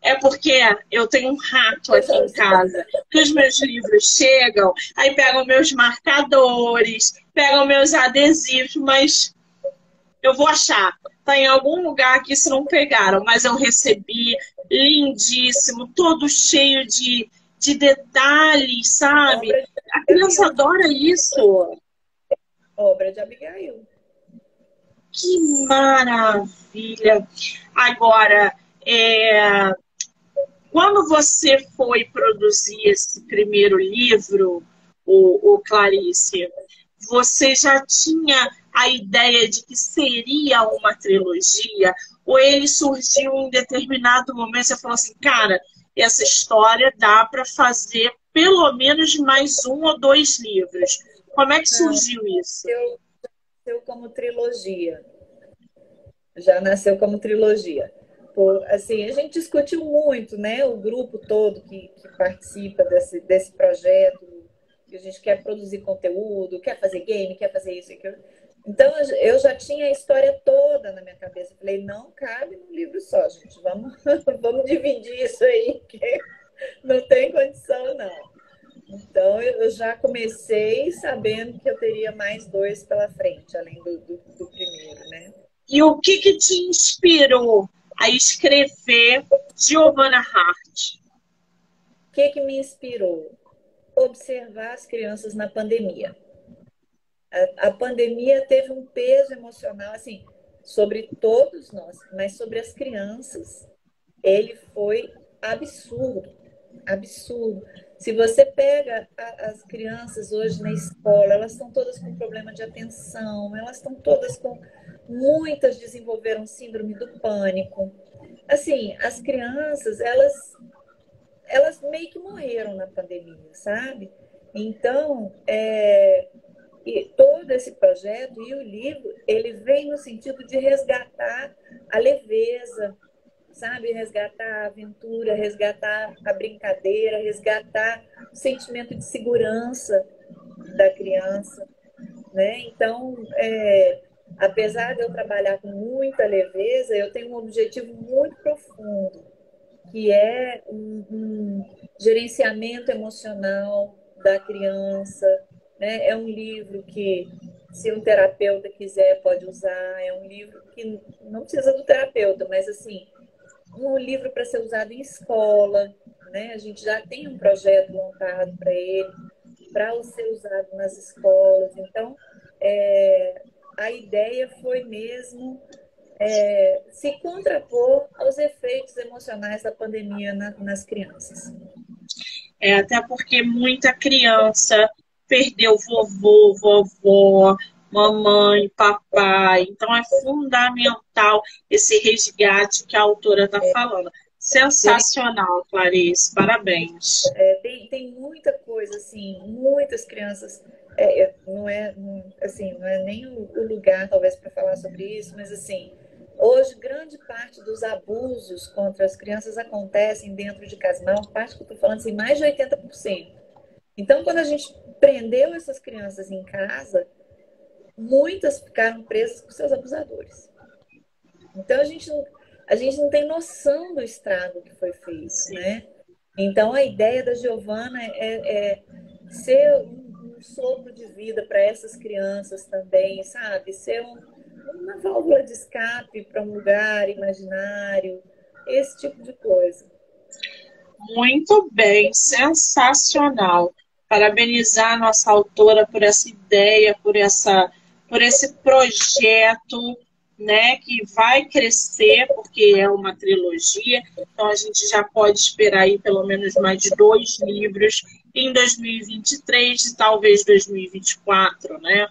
[SPEAKER 1] É porque eu tenho um rato aqui em casa, que os meus livros chegam, aí pegam meus marcadores, pegam meus adesivos, mas eu vou achar. Tá em algum lugar que se não pegaram, mas eu recebi lindíssimo, todo cheio de, de detalhes, sabe? A criança adora isso.
[SPEAKER 2] Obra de Abigail.
[SPEAKER 1] Que maravilha! Agora, é, quando você foi produzir esse primeiro livro, o, o Clarice, você já tinha a ideia de que seria uma trilogia? Ou ele surgiu em determinado momento e você falou assim, cara, essa história dá para fazer pelo menos mais um ou dois livros. Como é que surgiu isso?
[SPEAKER 2] Eu, nasceu como trilogia. Já nasceu como trilogia. Por, assim, a gente discutiu muito, né? O grupo todo que, que participa desse, desse projeto, que a gente quer produzir conteúdo, quer fazer game, quer fazer isso e aquilo. Então, eu já tinha a história toda na minha cabeça. Falei, não cabe num livro só, gente. Vamos, vamos dividir isso aí, que não tem condição, não. Então, eu já comecei sabendo que eu teria mais dois pela frente, além do, do, do primeiro, né?
[SPEAKER 1] E o que, que te inspirou a escrever Giovanna Hart?
[SPEAKER 2] O que, que me inspirou? Observar as crianças na pandemia. A, a pandemia teve um peso emocional, assim, sobre todos nós, mas sobre as crianças. Ele foi absurdo, absurdo se você pega a, as crianças hoje na escola, elas estão todas com problema de atenção, elas estão todas com. Muitas desenvolveram síndrome do pânico. Assim, as crianças, elas, elas meio que morreram na pandemia, sabe? Então, é, e todo esse projeto e o livro, ele vem no sentido de resgatar a leveza, sabe? Resgatar a aventura, resgatar a brincadeira, resgatar o sentimento de segurança da criança, né? Então, é, apesar de eu trabalhar com muita leveza, eu tenho um objetivo muito profundo, que é um, um gerenciamento emocional da criança. Né? É um livro que, se um terapeuta quiser, pode usar. É um livro que não precisa do terapeuta, mas assim, um livro para ser usado em escola. Né? A gente já tem um projeto montado para ele, para ser usado nas escolas. Então, é, a ideia foi mesmo é, se contrapor aos efeitos emocionais da pandemia na, nas crianças.
[SPEAKER 1] É, até porque muita criança perdeu vovô, vovó, mamãe, papai. Então é fundamental esse resgate que a autora está falando. Sensacional, Clarice. Parabéns.
[SPEAKER 2] É, tem, tem muita coisa, assim, muitas crianças é, é, não é assim, não é nem o, lugar talvez para falar sobre isso, mas assim, hoje grande parte dos abusos contra as crianças acontecem dentro de casa, maior parte que eu estou falando assim, mais de 80%. Então, quando a gente prendeu essas crianças em casa, muitas ficaram presas com seus abusadores. Então a gente não, a gente não tem noção do estrago que foi feito, né? Então a ideia da Giovana é, é ser um sopro de vida para essas crianças também, sabe? Ser um, uma válvula de escape para um lugar imaginário, esse tipo de coisa.
[SPEAKER 1] Muito bem, sensacional. Parabenizar a nossa autora por essa ideia, por essa, por esse projeto, né, que vai crescer porque é uma trilogia. Então a gente já pode esperar aí pelo menos mais dois livros em 2023 e talvez 2024, né?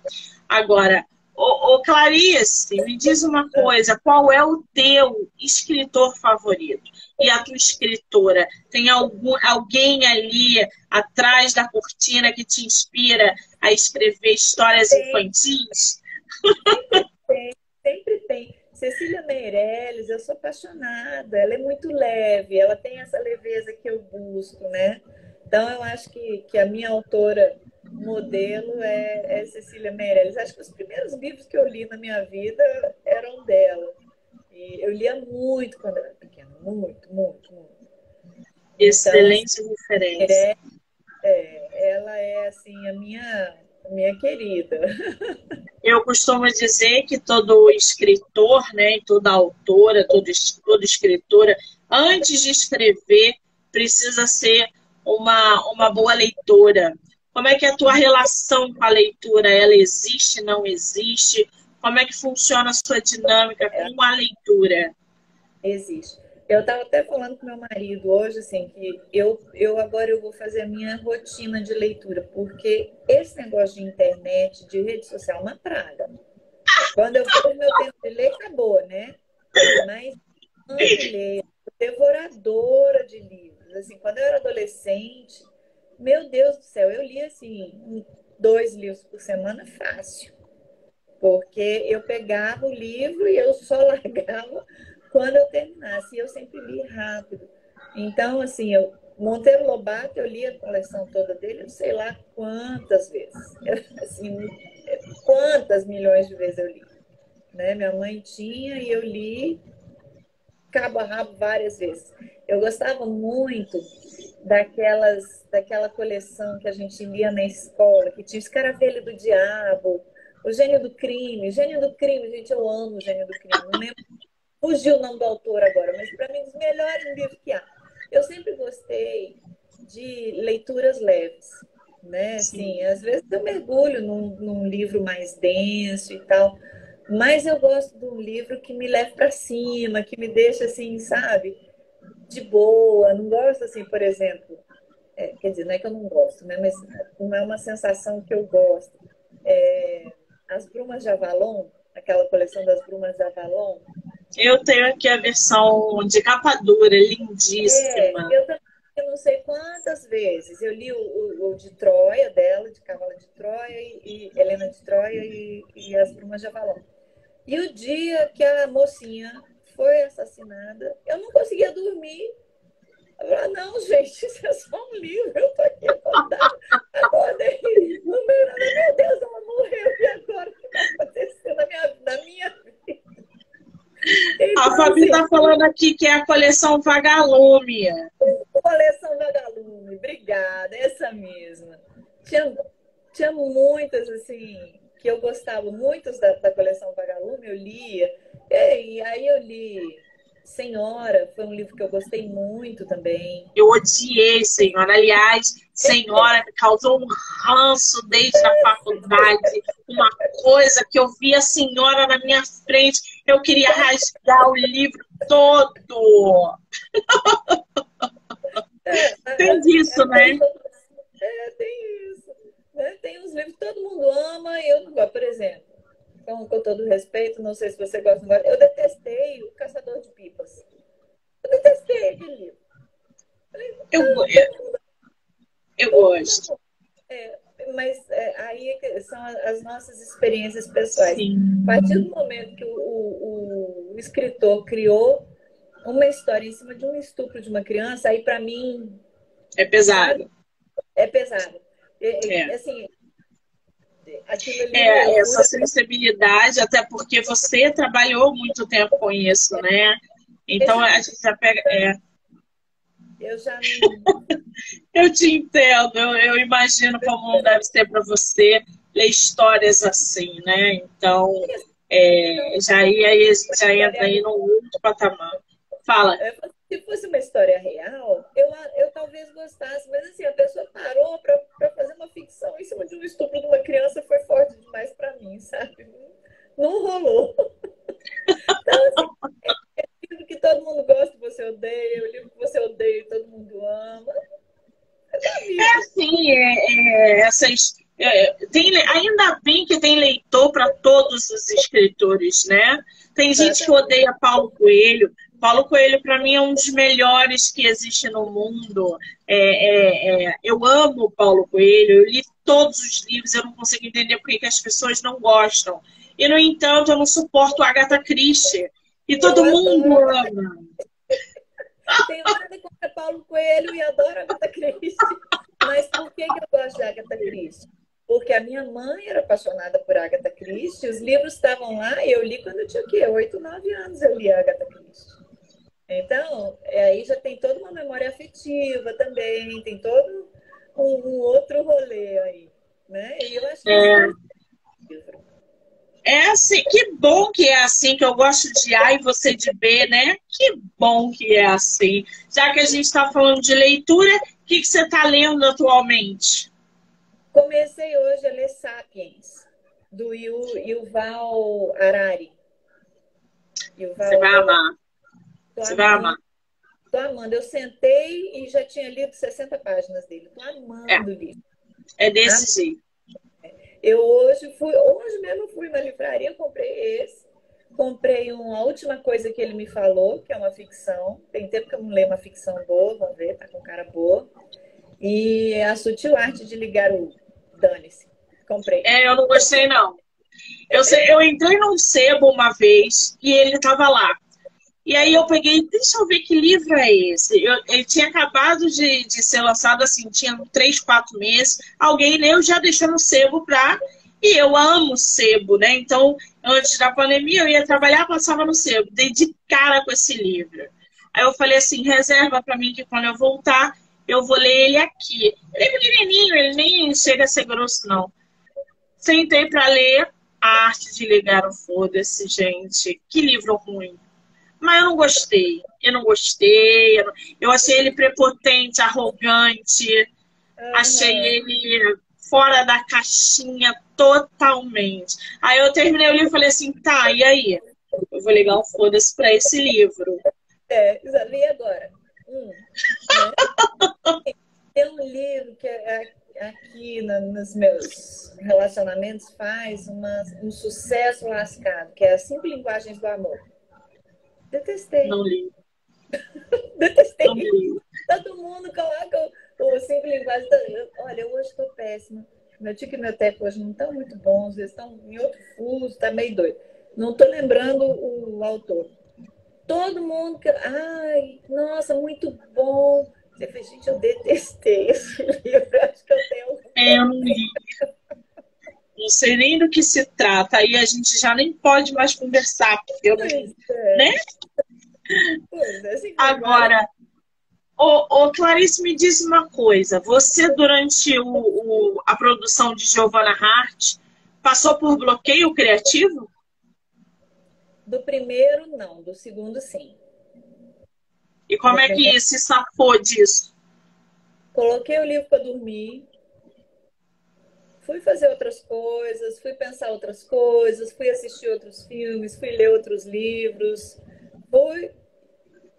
[SPEAKER 1] Agora, ô, ô Clarice, me diz uma coisa, qual é o teu escritor favorito? E a tua escritora? Tem algum, alguém ali atrás da cortina que te inspira a escrever histórias
[SPEAKER 2] tem.
[SPEAKER 1] infantis?
[SPEAKER 2] Sempre tem, sempre tem. Cecília Meirelles, eu sou apaixonada, ela é muito leve, ela tem essa leveza que eu busco, né? Então, eu acho que, que a minha autora modelo é, é Cecília Meirelles. Acho que os primeiros livros que eu li na minha vida eram dela. E eu lia muito quando era pequena, muito, muito, muito.
[SPEAKER 1] Excelente então, referência.
[SPEAKER 2] É, é, ela é assim a minha, minha querida.
[SPEAKER 1] Eu costumo dizer que todo escritor, né, toda autora, toda, toda escritora, antes de escrever, precisa ser uma, uma boa leitora? Como é que é a tua relação com a leitura? Ela existe, não existe? Como é que funciona a sua dinâmica com a leitura?
[SPEAKER 2] Existe. Eu estava até falando com meu marido hoje, assim, que eu, eu agora eu vou fazer a minha rotina de leitura, porque esse negócio de internet, de rede social, é uma praga. Quando eu for meu tempo de ler, acabou, né? Mas ler, devoradora de livros Assim, quando eu era adolescente, meu Deus do céu, eu lia assim, dois livros por semana fácil. Porque eu pegava o livro e eu só largava quando eu terminasse. E eu sempre li rápido. Então, assim, eu, Monteiro Lobato, eu li a coleção toda dele, eu sei lá quantas vezes. Assim, quantas milhões de vezes eu li. Né? Minha mãe tinha e eu li cabo a rabo várias vezes. Eu gostava muito daquelas, daquela coleção que a gente lia na escola, que tinha Escaravelho do Diabo, O Gênio do Crime. Gênio do Crime, gente, eu amo o Gênio do Crime. Não lembro, fugiu o nome do autor agora, mas para mim, um dos melhores livros que há. Eu sempre gostei de leituras leves, né? Assim, às vezes eu mergulho num, num livro mais denso e tal, mas eu gosto de um livro que me leve para cima, que me deixa assim, sabe? De boa. Não gosto assim, por exemplo. É, quer dizer, não é que eu não gosto, né? Mas não é uma sensação que eu gosto. É, As Brumas de Avalon, aquela coleção das Brumas de Avalon.
[SPEAKER 1] Eu tenho aqui a versão de capa dura, lindíssima.
[SPEAKER 2] É, eu também eu não sei quantas vezes. Eu li o, o, o, de Troia dela, de Cavalo de Troia, e, e Helena de Troia e, e As Brumas de Avalon. E o dia que a mocinha foi assassinada, eu não conseguia dormir. Eu falei, não, gente, isso é só um livro, eu tô aqui acordada. Acordei, no meio, meu Deus, ela morreu, e agora o que vai acontecer na minha, na
[SPEAKER 1] Fabi está falando aqui que é a coleção Vagalume.
[SPEAKER 2] Coleção Vagalume, obrigada, essa mesma. Tinha, tinha muitas, assim, que eu gostava, muitos da, da coleção Vagalume, eu lia. E aí eu li Senhora, foi um livro que eu gostei muito também.
[SPEAKER 1] Eu odiei Senhora. Aliás, Senhora me causou um ranço desde a faculdade. Uma coisa que eu vi a senhora na minha frente, eu queria rasgar o livro todo. É, tem isso, né?
[SPEAKER 2] É, tem isso. Né? Tem uns livros que todo mundo ama e eu não gosto. Por exemplo, com, com todo respeito, não sei se você gosta, mas eu detestei o Caçador de Pipas. Eu detestei aquele livro.
[SPEAKER 1] Eu, eu, eu gosto.
[SPEAKER 2] É, mas é, aí é são as nossas experiências pessoais. Sim. A partir do momento que o, o, o, escritor criou uma história em cima de um estupro de uma criança, aí para mim.
[SPEAKER 1] É pesado.
[SPEAKER 2] É pesado. É,
[SPEAKER 1] é. Assim, é, essa sensibilidade, até porque você trabalhou muito tempo com isso, né? Então a gente já pega. É.
[SPEAKER 2] Eu já
[SPEAKER 1] Eu te entendo, eu, eu imagino como deve ser para você ler histórias assim, né? Então, é, já ia, já entra aí no outro patamar. Fala.
[SPEAKER 2] É, se fosse uma história real, eu, eu talvez gostasse, mas assim, a pessoa parou para fazer uma ficção em cima de um estupro de uma criança, foi forte demais para mim, sabe? Não rolou. Então, assim, é, é livro que todo mundo gosta, você odeia, o livro que você odeia e todo mundo ama.
[SPEAKER 1] É, é assim, é, é, essas. É, tem, ainda bem que tem leitor para todos os escritores, né? Tem gente que odeia Paulo Coelho, Paulo Coelho, para mim, é um dos melhores que existe no mundo. É, é, é, eu amo Paulo Coelho, eu li todos os livros, eu não consigo entender por que as pessoas não gostam. E, no entanto, eu não suporto Agatha Christie. E todo mundo ama.
[SPEAKER 2] Tenho nada contra Paulo Coelho e adoro Agatha Christie. Mas por que, eu gosto de Agatha Christie? Porque a minha mãe era apaixonada por Agatha Christie, os livros estavam lá e eu li quando eu tinha o quê? Oito, nove anos eu li Agatha Christie. Então, é, aí já tem toda uma memória afetiva também, tem todo um, um outro rolê aí, né? E eu acho é.
[SPEAKER 1] É assim, que bom que é assim, que eu gosto de A e você de B, né? Que bom que é assim. Já que a gente está falando de leitura, o que, que você está lendo atualmente?
[SPEAKER 2] Comecei hoje a ler Sapiens, do Yuval Harari.
[SPEAKER 1] Yuval você vai amar. Tô Você amando. vai amar.
[SPEAKER 2] Tô amando. Eu sentei e já tinha lido 60 páginas dele. Tô amando é. o livro.
[SPEAKER 1] É desse jeito.
[SPEAKER 2] Eu hoje fui, hoje mesmo fui na livraria, comprei esse. Comprei uma última coisa que ele me falou, que é uma ficção. Tem tempo que eu não leio uma ficção boa, vamos ver, tá com cara boa. E a sutil arte de ligar o dane-se. Comprei.
[SPEAKER 1] É, eu não gostei, não. Eu, eu entrei num sebo uma vez e ele tava lá. E aí eu peguei, deixa eu ver que livro é esse. Eu, ele tinha acabado de, de ser lançado, assim, tinha três, quatro meses. Alguém leu, já deixou no sebo pra. E eu amo sebo, né? Então, antes da pandemia, eu ia trabalhar, passava no sebo. Dei de cara com esse livro. Aí eu falei assim, reserva para mim que quando eu voltar, eu vou ler ele aqui. Ele é pequenininho, ele nem chega a ser grosso, não. Sentei para ler A Arte de Ligar o Foda-se, gente. Que livro ruim. Mas eu não gostei. Eu não gostei. Eu, não... eu achei ele prepotente, arrogante. Uhum. Achei ele fora da caixinha totalmente. Aí eu terminei o livro e falei assim, tá, e aí? Eu vou ligar um foda-se pra esse livro.
[SPEAKER 2] É, li agora. Hum, né? Tem um livro que é, aqui nos meus relacionamentos faz uma, um sucesso lascado, que é as cinco linguagens do amor. Detestei.
[SPEAKER 1] Não li.
[SPEAKER 2] Detestei. Não li. Todo mundo coloca o, o cinco linguagens. Olha, eu hoje estou péssima. Meu tique e meu teco hoje não estão muito bons, eles estão em outro fuso, está meio doido. Não estou lembrando o autor. Todo mundo que. Ai, nossa, muito bom. Você fez, gente, eu detestei esse livro. Acho que eu tenho.
[SPEAKER 1] É, eu não li. Não sei nem do que se trata. Aí a gente já nem pode mais conversar, porque eu, é. né?
[SPEAKER 2] coisa. Assim,
[SPEAKER 1] Agora, ô, Clarice, me diz uma coisa. Você, durante o, o, a produção de Giovanna Hart, passou por bloqueio criativo?
[SPEAKER 2] Do primeiro, não. Do segundo, sim.
[SPEAKER 1] E como é que se safou disso?
[SPEAKER 2] Coloquei o livro para dormir, fui fazer outras coisas, fui pensar outras coisas, fui assistir outros filmes, fui ler outros livros, fui.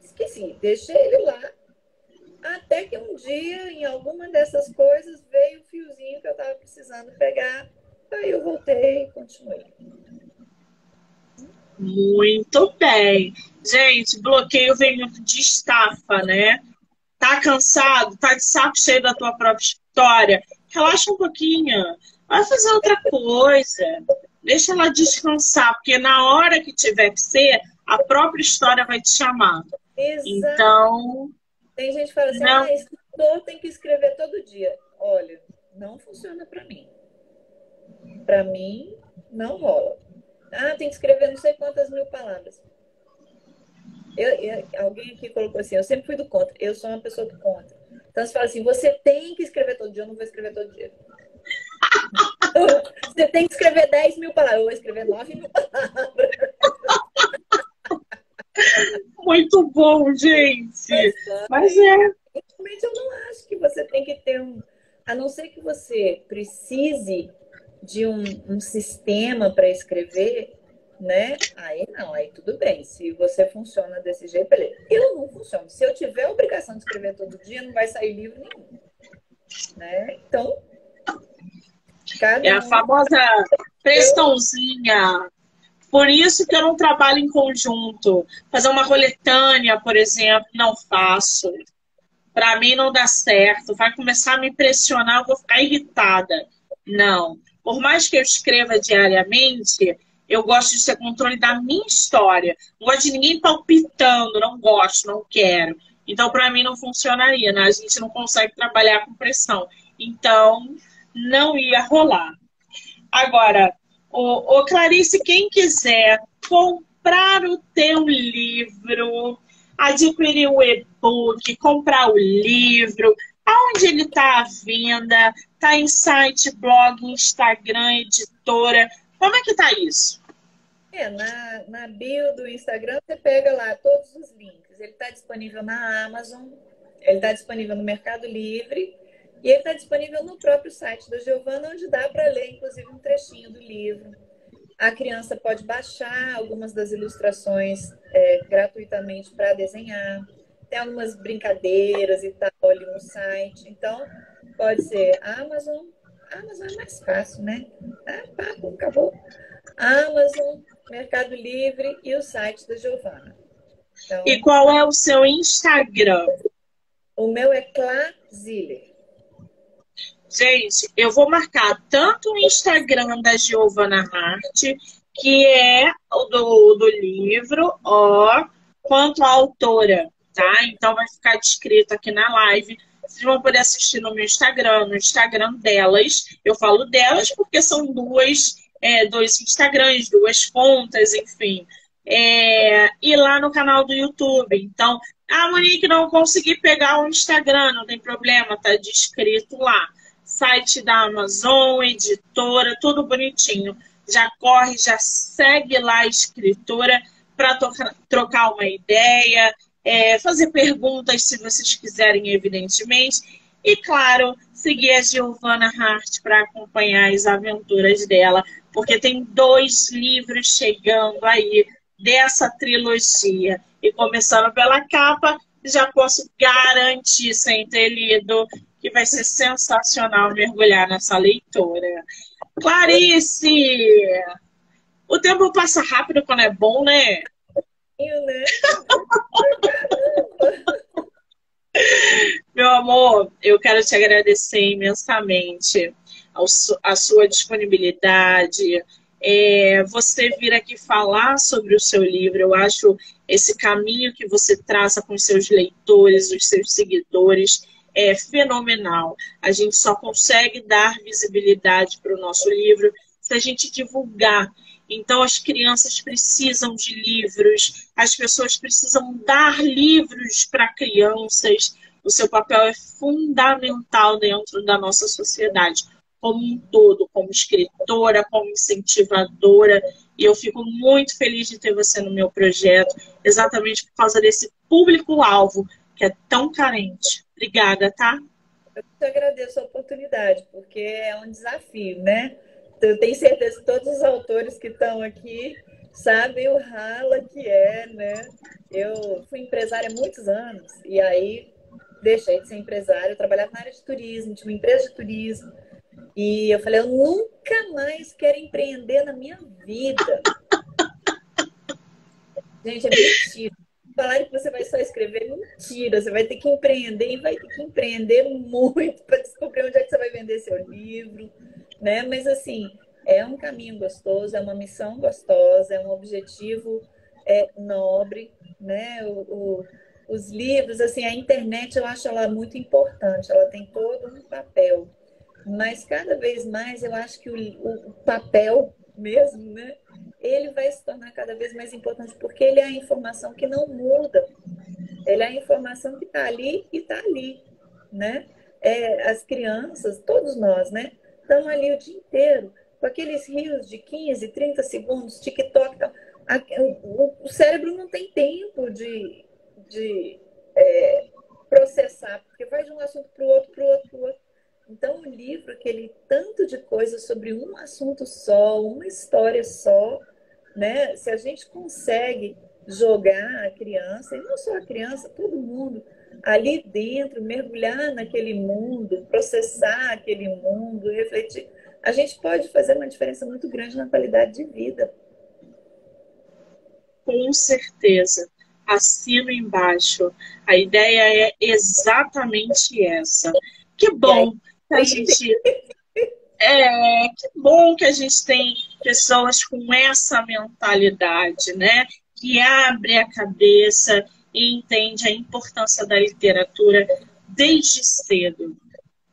[SPEAKER 2] Esqueci, deixei ele lá. Até que um dia, em alguma dessas coisas, veio o fiozinho que eu estava precisando pegar. Aí eu voltei e continuei.
[SPEAKER 1] Muito bem. Gente, bloqueio vem muito de estafa, né? Tá cansado? Tá de saco cheio da tua própria história? Relaxa um pouquinho. Vai fazer outra coisa. Deixa ela descansar, porque na hora que tiver que ser, a própria história vai te chamar. Exato. Então.
[SPEAKER 2] Tem gente que fala assim: não... ah, escritor tem que escrever todo dia. Olha, não funciona para mim. Para mim, não rola. Ah, tem que escrever não sei quantas mil palavras. Eu, eu, alguém aqui colocou assim, eu sempre fui do contra. Eu sou uma pessoa do contra. Então você fala assim, você tem que escrever todo dia, eu não vou escrever todo dia. você tem que escrever 10 mil palavras, eu vou escrever 9 mil palavras.
[SPEAKER 1] Muito bom, gente. Mas é.
[SPEAKER 2] Realmente eu não acho que você tem que ter um. A não ser que você precise de um, um sistema para escrever, né? Aí não, aí tudo bem. Se você funciona desse jeito, beleza. Eu não funciono. Se eu tiver a obrigação de escrever todo dia, não vai sair livro nenhum. Né? Então.
[SPEAKER 1] é a famosa prestãozinha. Por isso que eu não trabalho em conjunto. Fazer uma coletânea, por exemplo, não faço. Para mim não dá certo. Vai começar a me pressionar, eu vou ficar irritada. Não. Por mais que eu escreva diariamente, eu gosto de ter controle da minha história. Não gosto de ninguém palpitando, não gosto, não quero. Então, para mim, não funcionaria, né? A gente não consegue trabalhar com pressão. Então, não ia rolar. Agora, o, Clarice, quem quiser comprar o teu livro, adquirir o e-book, comprar o livro, aonde ele está à venda? Está em site, blog, Instagram, editora. Como é que tá isso?
[SPEAKER 2] É, na, na bio do Instagram você pega lá todos os links. Ele está disponível na Amazon, ele está disponível no Mercado Livre e ele está disponível no próprio site da Giovana, onde dá para ler, inclusive, um trechinho do livro. A criança pode baixar algumas das ilustrações é, gratuitamente para desenhar. Tem algumas brincadeiras e tal ali no site. Então, pode ser Amazon, Amazon é mais fácil, né? Ah, papo, acabou. Amazon, Mercado Livre e o site da Giovana.
[SPEAKER 1] Então, e qual é o seu Instagram?
[SPEAKER 2] O meu é Claziller.
[SPEAKER 1] Gente, eu vou marcar tanto o Instagram da Giovana Hart, que é o do, do livro, ó, quanto a autora, tá? Então vai ficar descrito aqui na live vocês vão poder assistir no meu Instagram, no Instagram delas. Eu falo delas porque são duas, é, dois Instagrams, duas contas, enfim. É, e lá no canal do YouTube. Então, ah, Monique, não consegui pegar o Instagram, não tem problema, tá descrito lá. Site da Amazon, editora, tudo bonitinho. Já corre, já segue lá a escritora para trocar uma ideia, é, fazer perguntas se vocês quiserem, evidentemente. E, claro, seguir a Giovanna Hart para acompanhar as aventuras dela, porque tem dois livros chegando aí dessa trilogia. E começando pela capa, já posso garantir, sem ter lido, que vai ser sensacional mergulhar nessa leitura. Clarice! O tempo passa rápido quando é bom, né? Né? Meu amor, eu quero te agradecer imensamente a sua disponibilidade. É, você vir aqui falar sobre o seu livro, eu acho esse caminho que você traça com os seus leitores, os seus seguidores, é fenomenal. A gente só consegue dar visibilidade para o nosso livro se a gente divulgar Então, as crianças precisam de livros, as pessoas precisam dar livros para crianças. O seu papel é fundamental dentro da nossa sociedade, como um todo, como escritora, como incentivadora. E eu fico muito feliz de ter você no meu projeto, exatamente por causa desse público-alvo que é tão carente. Obrigada, tá?
[SPEAKER 2] Eu te agradeço a oportunidade, porque é um desafio, né? Eu tenho certeza que todos os autores que estão aqui sabem o rala que é, né? Eu fui empresária há muitos anos e aí deixei de ser empresária. Eu trabalhava na área de turismo, tinha uma empresa de turismo. E eu falei, eu nunca mais quero empreender na minha vida. Gente, é mentira. Falarem que você vai só escrever, mentira. Você vai ter que empreender e vai ter que empreender muito para descobrir onde é que você vai vender seu livro, né? Mas assim, é um caminho gostoso, é uma missão gostosa, é um objetivo é, nobre, né? O, o, os livros, assim, a internet eu acho ela muito importante, ela tem todo um papel, mas cada vez mais eu acho que o, o papel mesmo, né? Ele vai se tornar cada vez mais importante porque ele é a informação que não muda, ele é a informação que está ali e está ali, né? É, as crianças, todos nós, né? Estão ali o dia inteiro, com aqueles rios de 15, 30 segundos, TikTok. o, cérebro não tem tempo de, de é, processar, porque vai de um assunto para o outro, para o outro, para o outro. Então, o livro, aquele tanto de coisas sobre um assunto só, uma história só, né? Se a gente consegue jogar a criança, e não só a criança, todo mundo, ali dentro, mergulhar naquele mundo, processar aquele mundo, refletir, a gente pode fazer uma diferença muito grande na qualidade de vida.
[SPEAKER 1] Com certeza. Assino embaixo. A ideia é exatamente essa. Que bom que a gente. É, que bom que a gente tem pessoas com essa mentalidade, né? Que abre a cabeça e entende a importância da literatura desde cedo.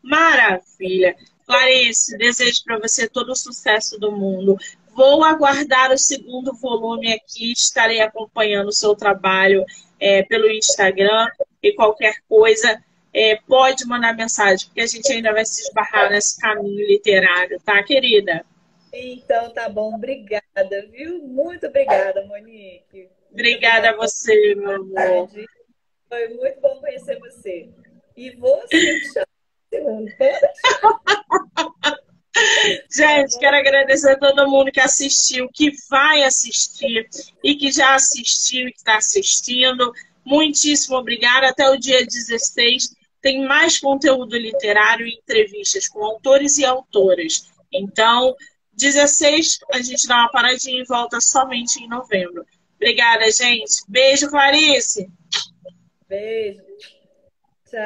[SPEAKER 1] Maravilha! Clarice, desejo para você todo o sucesso do mundo. Vou aguardar o segundo volume aqui, estarei acompanhando o seu trabalho é, pelo Instagram e qualquer coisa é, pode mandar mensagem, porque a gente ainda vai se esbarrar nesse caminho literário, tá, querida?
[SPEAKER 2] Então tá bom, obrigada, viu? Muito obrigada, Monique.
[SPEAKER 1] Obrigada a você, meu amor.
[SPEAKER 2] Foi muito bom conhecer você. E você,
[SPEAKER 1] Gente, quero agradecer a todo mundo que assistiu, que vai assistir e que já assistiu e que está assistindo. Muitíssimo obrigada. Até o dia 16 tem mais conteúdo literário e entrevistas com autores e autoras. Então, 16 a gente dá uma paradinha e volta somente em novembro. Obrigada, gente. Beijo, Clarice.
[SPEAKER 2] Beijo. Tchau.